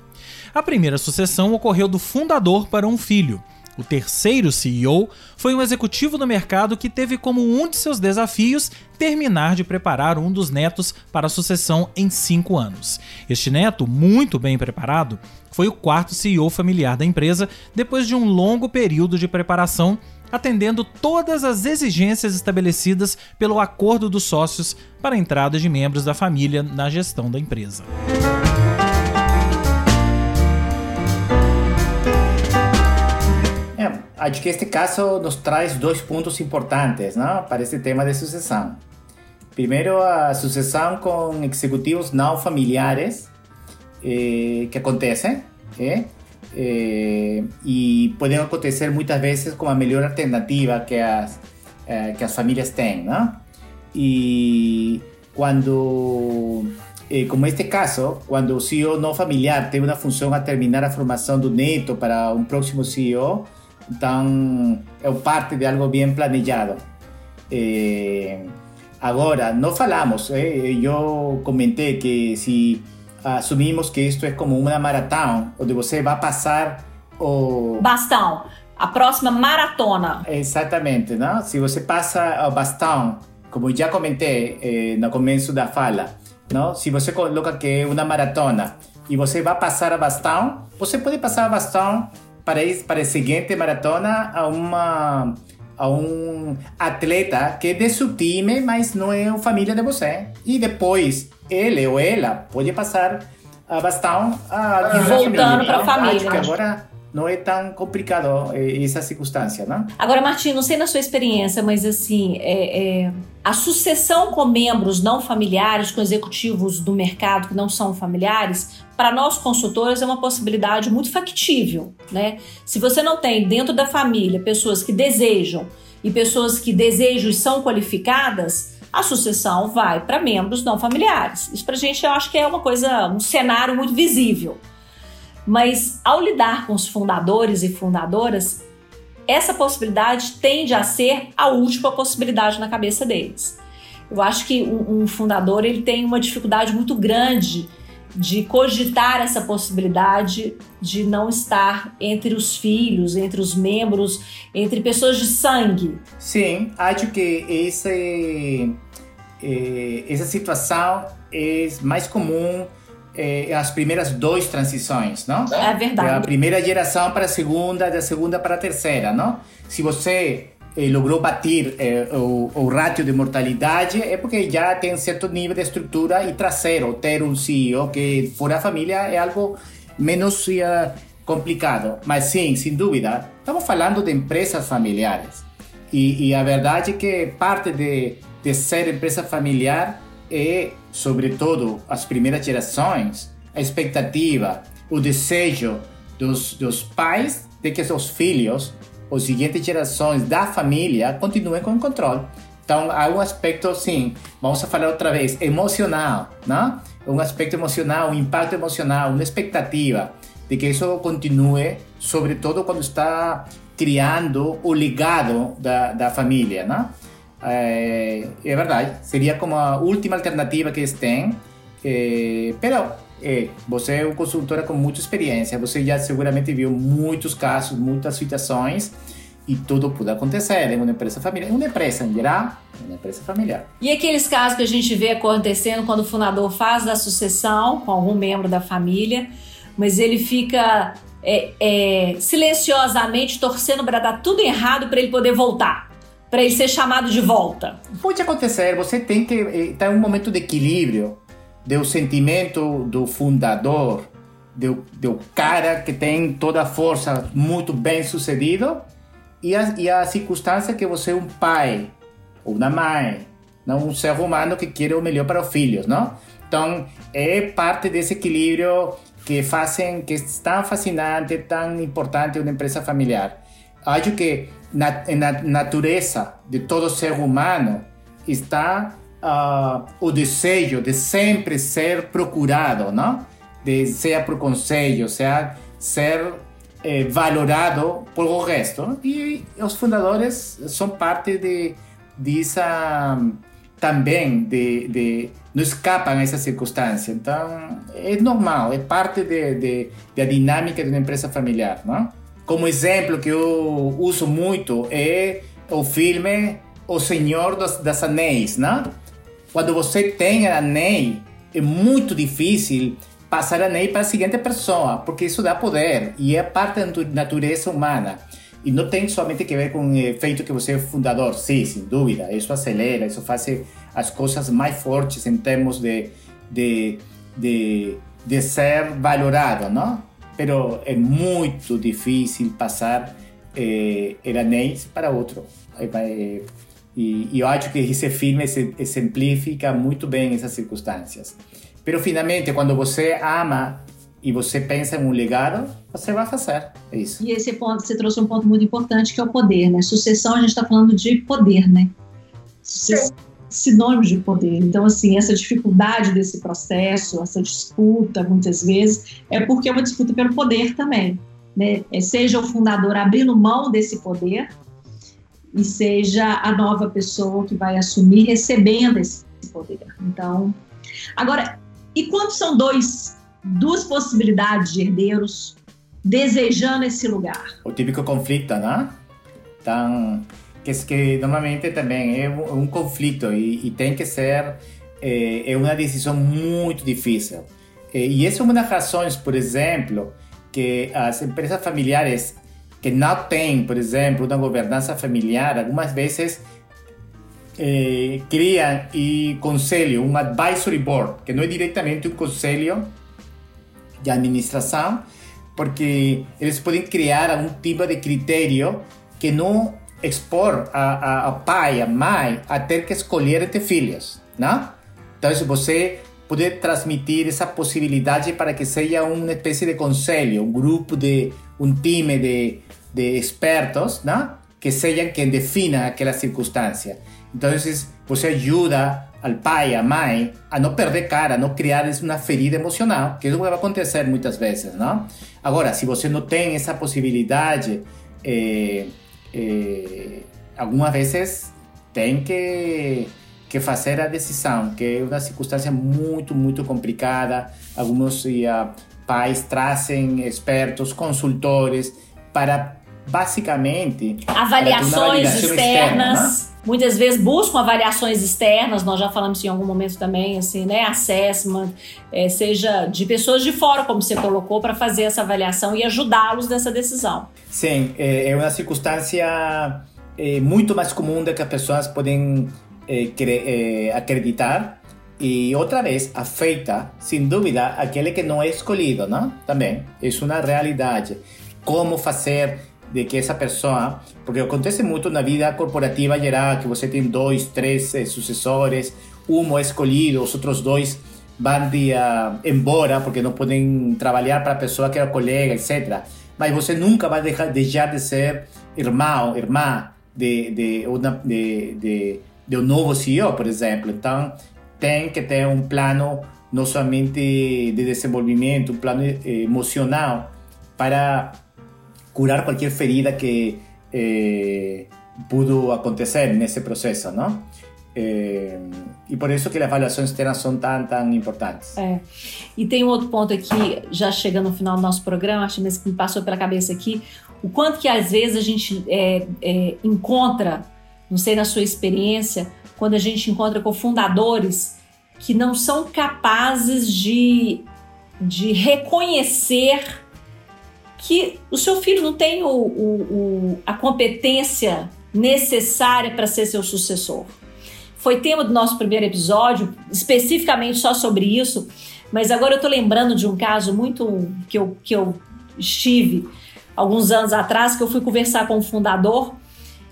A primeira sucessão ocorreu do fundador para um filho. O terceiro CEO foi um executivo do mercado que teve como um de seus desafios terminar de preparar um dos netos para a sucessão em cinco anos. Este neto, muito bem preparado, foi o quarto CEO familiar da empresa depois de um longo período de preparação, atendendo todas as exigências estabelecidas pelo acordo dos sócios para a entrada de membros da família na gestão da empresa. Acho que este caso nos traz dois pontos importantes não, para este tema de sucessão. Primeiro, a sucessão com executivos não familiares eh, que acontecem eh, eh, e podem acontecer muitas vezes como a melhor alternativa que as, eh, que as famílias têm. Não? E quando, eh, como este caso, quando o CEO não familiar tem uma função a terminar a formação do neto para um próximo CEO, então é parte de algo bem planejado. Eh, agora, não falamos, eh, eu comentei que se assumimos que isto é como uma maratona, onde você vai passar o... Bastão, a próxima maratona. Exatamente, não? se você passa o bastão, como já comentei eh, no começo da fala, não? se você coloca que é uma maratona e você vai passar o bastão, você pode passar o bastão para, ir, para a seguinte maratona a uma a um atleta que é de seu time, mas não é a família de você. E depois ele ou ela pode passar a bastão a voltando para a família. Acho que agora não é tão complicado eh, essa circunstância, não? Agora, Martim, não sei na sua experiência, mas assim, é, é, a sucessão com membros não familiares, com executivos do mercado que não são familiares, para nós consultores é uma possibilidade muito factível, né? Se você não tem dentro da família pessoas que desejam e pessoas que desejam e são qualificadas, a sucessão vai para membros não familiares. Isso para a gente eu acho que é uma coisa, um cenário muito visível. Mas ao lidar com os fundadores e fundadoras, essa possibilidade tende a ser a última possibilidade na cabeça deles. Eu acho que um, fundador ele tem uma dificuldade muito grande de cogitar essa possibilidade de não estar entre os filhos, entre os membros, entre pessoas de sangue. Sim, acho que essa, eh, essa situação é mais comum eh, as primeiras duas transições, não? É verdade. Da primeira geração para a segunda, da segunda para a terceira, não? Se você eh, logrou bater eh, o, o ratio de mortalidade, é porque já tem certo nível de estrutura e traseiro, ter um CEO que for a família é algo menos uh, complicado. Mas sim, sem dúvida, estamos falando de empresas familiares. E, e a verdade é que parte de, de ser empresa familiar é, sobretudo, as primeiras gerações, a expectativa, o desejo dos, dos pais de que seus filhos, as seguintes gerações da família, continuem com o controle. Então, há um aspecto, sim, vamos falar outra vez, emocional, né? Um aspecto emocional, um impacto emocional, uma expectativa de que isso continue, sobretudo quando está criando o legado da, da família, né? É, é verdade, seria como a última alternativa que eles têm. É, pero é, você é uma consultora com muita experiência, você já seguramente viu muitos casos, muitas situações e tudo pode acontecer em uma empresa familiar, uma empresa em geral, uma empresa familiar. E aqueles casos que a gente vê acontecendo quando o fundador faz da sucessão com algum membro da família, mas ele fica é, é, silenciosamente torcendo para dar tudo errado para ele poder voltar para ele ser chamado de volta? Pode acontecer, você tem que estar em um momento de equilíbrio do sentimento do fundador, do, do cara que tem toda a força, muito bem sucedido, e a, e a circunstância que você é um pai ou uma mãe, não um ser humano que quer o melhor para os filhos, não? Então, é parte desse equilíbrio que fazem, que é tão fascinante, tão importante uma empresa familiar. Acho que na, na natureza de todo ser humano está uh, o desejo de sempre ser procurado, não? De seja por conselho, seja ser eh, valorado por o resto. E os fundadores são parte de dessa também de, de não escapam a essa circunstância. Então, é normal, é parte de, de, da dinâmica de uma empresa familiar. Não? Como exemplo que eu uso muito é o filme O Senhor das, das Anéis. Não? Quando você tem anéis, é muito difícil passar anéis para a seguinte pessoa, porque isso dá poder e é parte da natureza humana. E não tem somente que ver com o efeito que você é fundador, sim, sem dúvida. Isso acelera, isso faz as coisas mais fortes em termos de, de, de, de ser valorado, não? Pero é muito difícil passar eh, anéis para outro. E, e, eu acho que esse filme exemplifica muito bem essas circunstâncias. Pero finalmente, quando você ama e você pensa em um legado, você vai fazer. É isso. E esse ponto, você trouxe um ponto muito importante que é o poder, né? Sucessão, a gente está falando de poder, né? Sucessão, sinônimos de poder. Então, assim, essa dificuldade desse processo, essa disputa, muitas vezes, é porque é uma disputa pelo poder também. Né? É, seja o fundador abrindo mão desse poder e seja a nova pessoa que vai assumir recebendo esse poder. Então, agora, e quando são dois duas possibilidades de herdeiros desejando esse lugar. O típico conflito, né? Então, que, que normalmente também é um, conflito e, e, tem que ser é, é uma decisão muito difícil. E, e essa é uma das razões, por exemplo, que as empresas familiares que não têm, por exemplo, uma governança familiar, algumas vezes eh, criam e conselho, um advisory board, que não é diretamente um conselho de administração, porque eles podem criar algum tipo de critério que não expor a, a, a pai, a mãe a ter que escolher entre filhos, não? Então, se você poder transmitir essa possibilidade para que seja uma espécie de conselho, um grupo de um time de, de expertos, não? que sejam quem defina aquela circunstância. Então, você ajuda ao pai, à mãe, a não perder cara, a não criar uma ferida emocional, que o que vai acontecer muitas vezes, não? Agora, se você não tem essa possibilidade, é, é, algumas vezes tem que, que fazer a decisão, que é uma circunstância muito, muito complicada. Alguns uh, pais trazem expertos, consultores, para basicamente... Avaliações externas. externa, muitas vezes buscam avaliações externas, nós já falamos em algum momento também, assim, né, assessment, é, seja de pessoas de fora, como você colocou, para fazer essa avaliação e ajudá-los nessa decisão. Sim, é, é uma circunstância é, muito mais comum do que as pessoas podem é, acreditar e outra vez afeta, sem dúvida, aquele que não é escolhido, não? Também, é uma realidade. Como fazer de que essa pessoa, porque acontece muito na vida corporativa geral, que você tem dois, três eh, sucessores, um é escolhido, os outros dois de, uh, embora porque não podem trabalhar para a pessoa que era colega, etc. Mas você nunca vai deixar, deixar de ser irmão, irmã de, de, de, de, de CEO, por exemplo. Então, tem que ter um plano não somente de desenvolvimento, um plano eh, emocional para curar qualquer ferida que eh, pudo acontecer nesse processo, não? Eh, e por isso que as avaliações externas são tão, tão importantes. É. E tem um outro ponto aqui, já chegando no final do nosso programa, acho que me passou pela cabeça aqui, o quanto que às vezes a gente é, é, encontra, não sei na sua experiência, quando a gente encontra cofundadores que não são capazes de, de reconhecer que o seu filho não tem o, o, o a competência necessária para ser seu sucessor. Foi tema do nosso primeiro episódio, especificamente só sobre isso, mas agora eu estou lembrando de um caso muito que eu, que eu estive alguns anos atrás, que eu fui conversar com o fundador,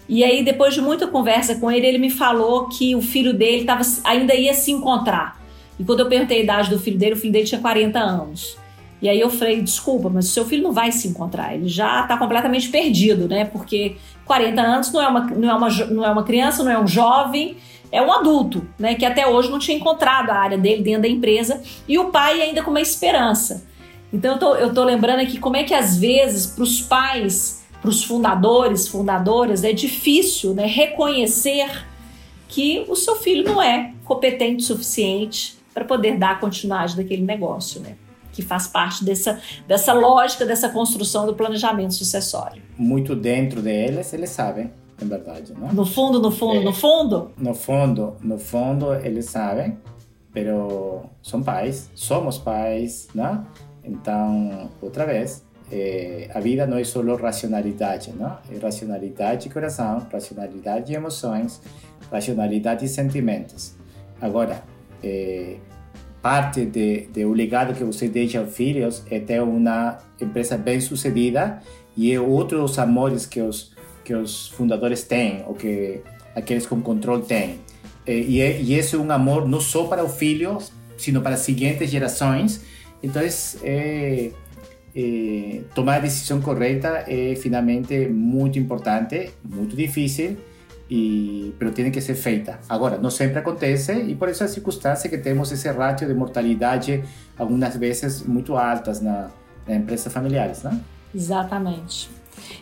e aí depois de muita conversa com ele, ele me falou que o filho dele tava, ainda ia se encontrar. E quando eu perguntei a idade do filho dele, o filho dele tinha 40 anos. E aí eu falei, desculpa, mas o seu filho não vai se encontrar, ele já está completamente perdido, né? Porque 40 anos não é, uma, não, é uma, não é uma criança, não é um jovem, é um adulto, né? Que até hoje não tinha encontrado a área dele dentro da empresa e o pai ainda com uma esperança. Então eu tô, eu tô lembrando aqui como é que às vezes para os pais, para os fundadores, fundadoras, é difícil né, reconhecer que o seu filho não é competente o suficiente para poder dar continuidade daquele negócio, né? Que faz parte dessa, dessa lógica, dessa construção do planejamento sucessório. Muito dentro deles, eles sabem, é verdade, não? No fundo, no fundo, é, no fundo? No fundo, no fundo, eles sabem, pero são pais, somos pais, né? Então, outra vez, é, a vida não é só racionalidade, não? É racionalidade e coração, racionalidade e emoções, racionalidade e sentimentos. Agora, é, parte de, de legado que você deixa aos filhos é ter uma empresa bem sucedida e é outro dos amores que os que os fundadores têm ou que aqueles com controle têm. E, é, e esse é um amor não só para o filho, sino para as seguintes gerações. Então, é, é, tomar a decisão correta é finalmente muito importante, muito difícil, y, pero tiene que ser feita. Agora, não sempre acontece e por essa circunstância que temos esse ratio de mortalidade algumas vezes muito altas na, na empresas familiares, né? Exatamente.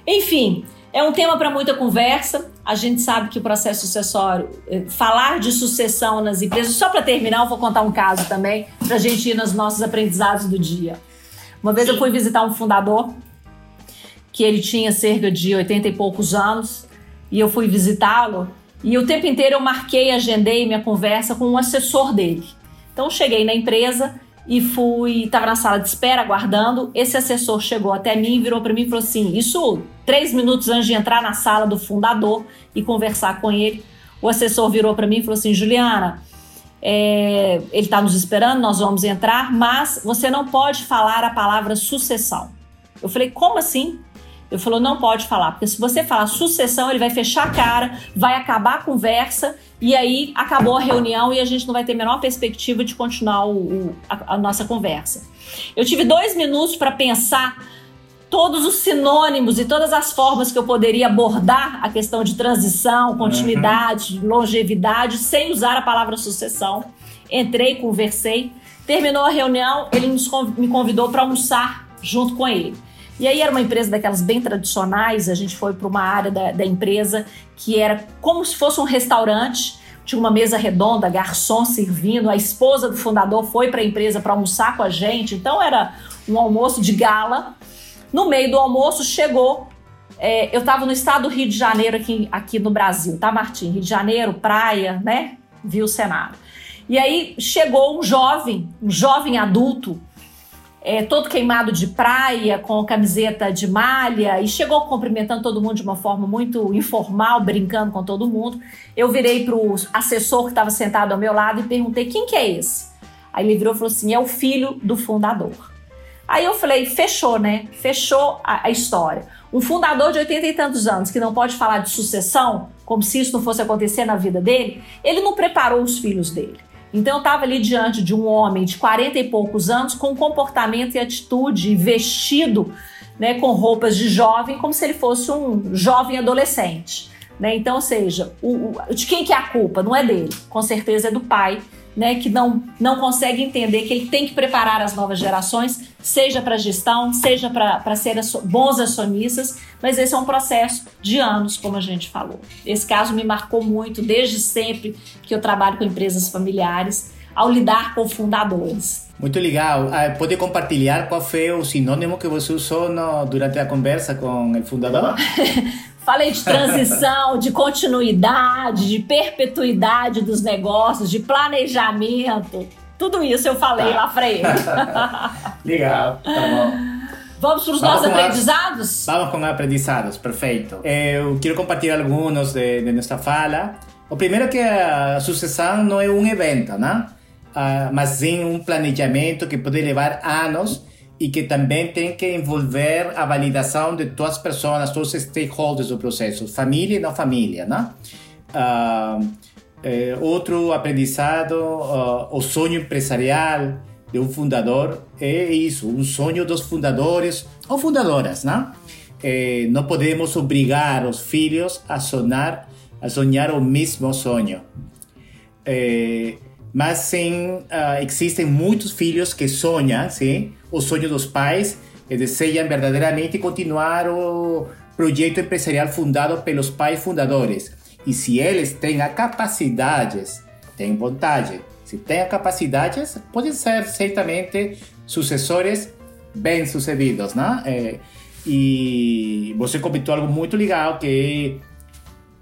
Enfim, é um tema para muita conversa. A gente sabe que o processo sucessório, eh, falar de sucessão nas empresas, só para terminar, eu vou contar um caso também, para a gente ir nos nossos aprendizados do dia. Uma vez eu fui visitar um fundador que ele tinha cerca de 80 e poucos anos e eu fui visitá-lo. E o tempo inteiro eu marquei, agendei minha conversa com um assessor dele. Então cheguei na empresa e fui, estava na sala de espera aguardando. Esse assessor chegou até mim, virou para mim e falou assim: Isso três minutos antes de entrar na sala do fundador e conversar com ele. O assessor virou para mim e falou assim: Juliana, é, ele está nos esperando, nós vamos entrar, mas você não pode falar a palavra sucessão. Eu falei: Como assim? Ele falou: não pode falar, porque se você falar sucessão, ele vai fechar a cara, vai acabar a conversa e aí acabou a reunião e a gente não vai ter a menor perspectiva de continuar o, o, a, a nossa conversa. Eu tive dois minutos para pensar todos os sinônimos e todas as formas que eu poderia abordar a questão de transição, continuidade, uhum. longevidade, sem usar a palavra sucessão. Entrei, conversei, terminou a reunião, ele me convidou para almoçar junto com ele. E aí era uma empresa daquelas bem tradicionais, a gente foi para uma área da, da empresa que era como se fosse um restaurante, tinha uma mesa redonda, garçom servindo, a esposa do fundador foi para a empresa para almoçar com a gente, então era um almoço de gala. No meio do almoço chegou, é, eu estava no estado do Rio de Janeiro, aqui, aqui no Brasil, tá, Martim? Rio de Janeiro, praia, né? Viu o cenário. E aí chegou um jovem, um jovem adulto, é, todo queimado de praia, com camiseta de malha, e chegou cumprimentando todo mundo de uma forma muito informal, brincando com todo mundo. Eu virei para o assessor que estava sentado ao meu lado e perguntei: quem que é esse? Aí ele virou e falou assim: é o filho do fundador. Aí eu falei: fechou, né? Fechou a, a história. Um fundador de 80 e tantos anos que não pode falar de sucessão, como se isso não fosse acontecer na vida dele, ele não preparou os filhos dele. Então eu estava ali diante de um homem de 40 e poucos anos com comportamento e atitude vestido né, com roupas de jovem, como se ele fosse um jovem adolescente. Né? Então, ou seja, o, o, de quem que é a culpa? Não é dele, com certeza é do pai, né, que não, não consegue entender que ele tem que preparar as novas gerações, seja para gestão, seja para ser bons acionistas, mas esse é um processo de anos, como a gente falou. Esse caso me marcou muito desde sempre que eu trabalho com empresas familiares, ao lidar com fundadores. Muito legal. Ah, pode compartilhar qual foi o sinônimo que você usou no, durante a conversa com o fundador? <laughs> Falei de transição, de continuidade, de perpetuidade dos negócios, de planejamento. Tudo isso eu falei tá. lá para ele. <laughs> Legal, tá bom. Vamos para os nossos aprendizados? Vamos com aprendizados, perfeito. Eu quero compartilhar alguns de, de nossa fala. O primeiro é que a sucessão não é um evento, né? Uh, mas sim um planejamento que pode levar anos e que também tem que envolver a validação de todas as pessoas, todos os stakeholders do processo, família e não família, né? Uh, é, outro aprendizado, uh, o sonho empresarial de um fundador é isso, um sonho dos fundadores ou fundadoras, né? É, não podemos obrigar os filhos a sonhar, a sonhar o mesmo sonho. É, mas sim, uh, existem muitos filhos que sonham, sim, o sonho dos pais e desejam verdadeiramente continuar o projeto empresarial fundado pelos pais fundadores. E se eles têm a capacidades, têm vontade, se têm capacidades, podem ser certamente sucessores bem-sucedidos, né? É, e você comentou algo muito legal que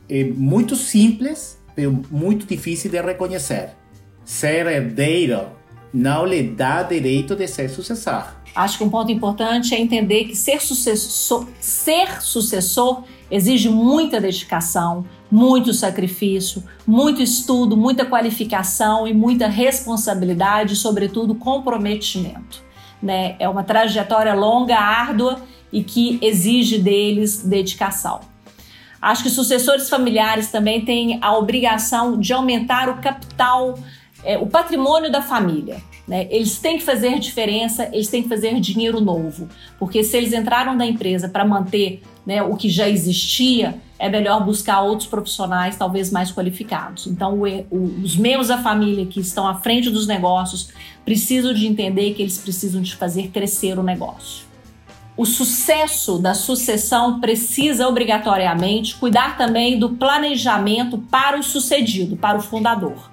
é, é muito simples, mas muito difícil de reconhecer. Ser herdeiro não lhe dá direito de ser sucessor. Acho que um ponto importante é entender que ser sucessor, ser sucessor exige muita dedicação, muito sacrifício, muito estudo, muita qualificação e muita responsabilidade, sobretudo comprometimento. Né? É uma trajetória longa, árdua e que exige deles dedicação. Acho que sucessores familiares também têm a obrigação de aumentar o capital, é, o patrimônio da família. Né? Eles têm que fazer diferença, eles têm que fazer dinheiro novo, porque se eles entraram na empresa para manter né, o que já existia, é melhor buscar outros profissionais, talvez mais qualificados. Então, o, o, os membros da família que estão à frente dos negócios precisam de entender que eles precisam de fazer crescer o negócio. O sucesso da sucessão precisa obrigatoriamente cuidar também do planejamento para o sucedido, para o fundador.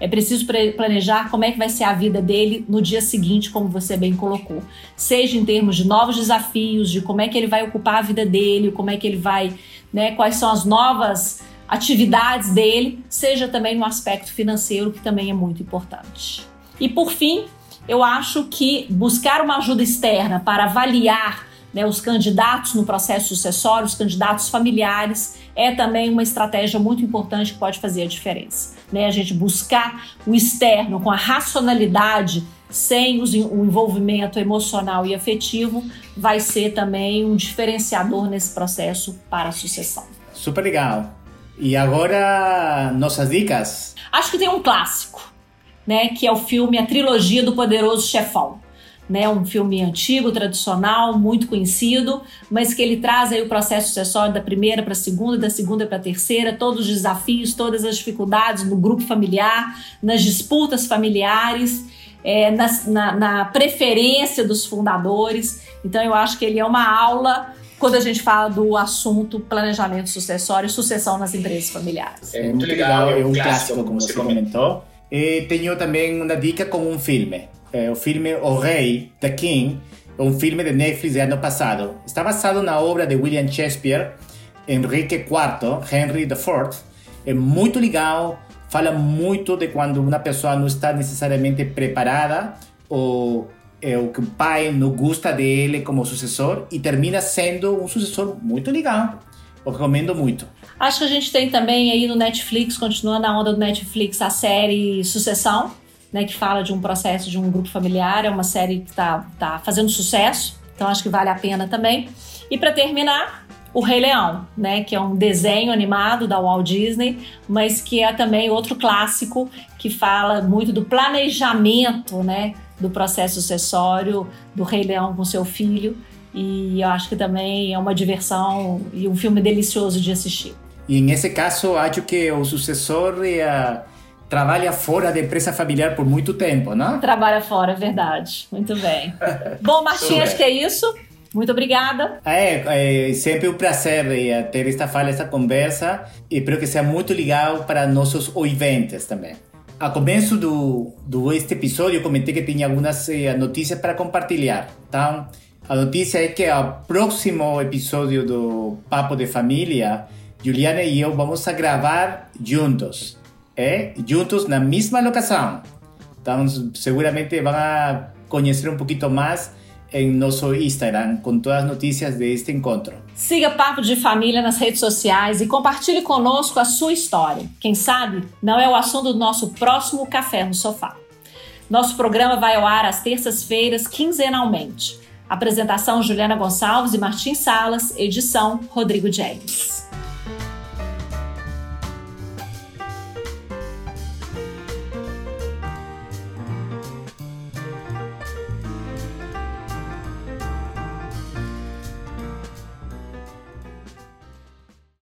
É preciso planejar como é que vai ser a vida dele no dia seguinte, como você bem colocou. Seja em termos de novos desafios, de como é que ele vai ocupar a vida dele, como é que ele vai, né, quais são as novas atividades dele, seja também no aspecto financeiro, que também é muito importante. E por fim, eu acho que buscar uma ajuda externa para avaliar né, os candidatos no processo sucessório, os candidatos familiares, é também uma estratégia muito importante que pode fazer a diferença. Né? A gente buscar o externo com a racionalidade, sem o envolvimento emocional e afetivo, vai ser também um diferenciador nesse processo para a sucessão. Super legal. E agora, nossas dicas? Acho que tem um clássico, né, que é o filme A Trilogia do Poderoso Chefão né, um filme antigo, tradicional, muito conhecido, mas que ele traz aí o processo sucessório da primeira para a segunda, da segunda para a terceira, todos os desafios, todas as dificuldades no grupo familiar, nas disputas familiares, é, na, na, na preferência dos fundadores. Então eu acho que ele é uma aula quando a gente fala do assunto planejamento sucessório e sucessão nas empresas familiares. É muito legal, é um clássico, como você comentou. E tenho também uma dica com um filme é, o filme O Rei, The King, um filme de Netflix de ano passado. Está basado na obra de William Shakespeare, Henrique IV, Henry IV. É muito legal, fala muito de quando uma pessoa não está necessariamente preparada ou é, o que o pai não gosta dele como sucessor e termina sendo um sucessor muito legal. Eu recomendo muito. Acho que a gente tem também aí no Netflix, continuando a onda do Netflix, a série Sucessão, né, que fala de um processo de um grupo familiar. É uma série que está tá fazendo sucesso, então acho que vale a pena também. E para terminar, o Rei Leão, né, que é um desenho animado da Walt Disney, mas que é também outro clássico que fala muito do planejamento, né, do processo sucessório do Rei Leão com seu filho. E eu acho que também é uma diversão e um filme delicioso de assistir. E nesse caso, acho que o sucessor é trabalha fora da empresa familiar por muito tempo, não? Trabalha fora, é verdade. Muito bem. Bom, <laughs> Martim, acho que é isso. Muito obrigada. É, é sempre um prazer eh, ter esta fala, esta conversa. E espero que seja muito legal para nossos ouvintes também. A começo do, do este episódio, eu comentei que tinha algumas eh, notícias para compartilhar. Então, a notícia é que o próximo episódio do Papo de Família, Juliana e eu vamos a gravar juntos é juntos na mesma locação. Então, seguramente vão conhecer um pouquinho mais em nosso Instagram com todas as notícias deste encontro. Siga Papo de Família nas redes sociais e compartilhe conosco a sua história. Quem sabe não é o assunto do nosso próximo Café no Sofá. Nosso programa vai ao ar às terças-feiras, quinzenalmente. Apresentação Juliana Gonçalves e Martim Salas, edição Rodrigo James.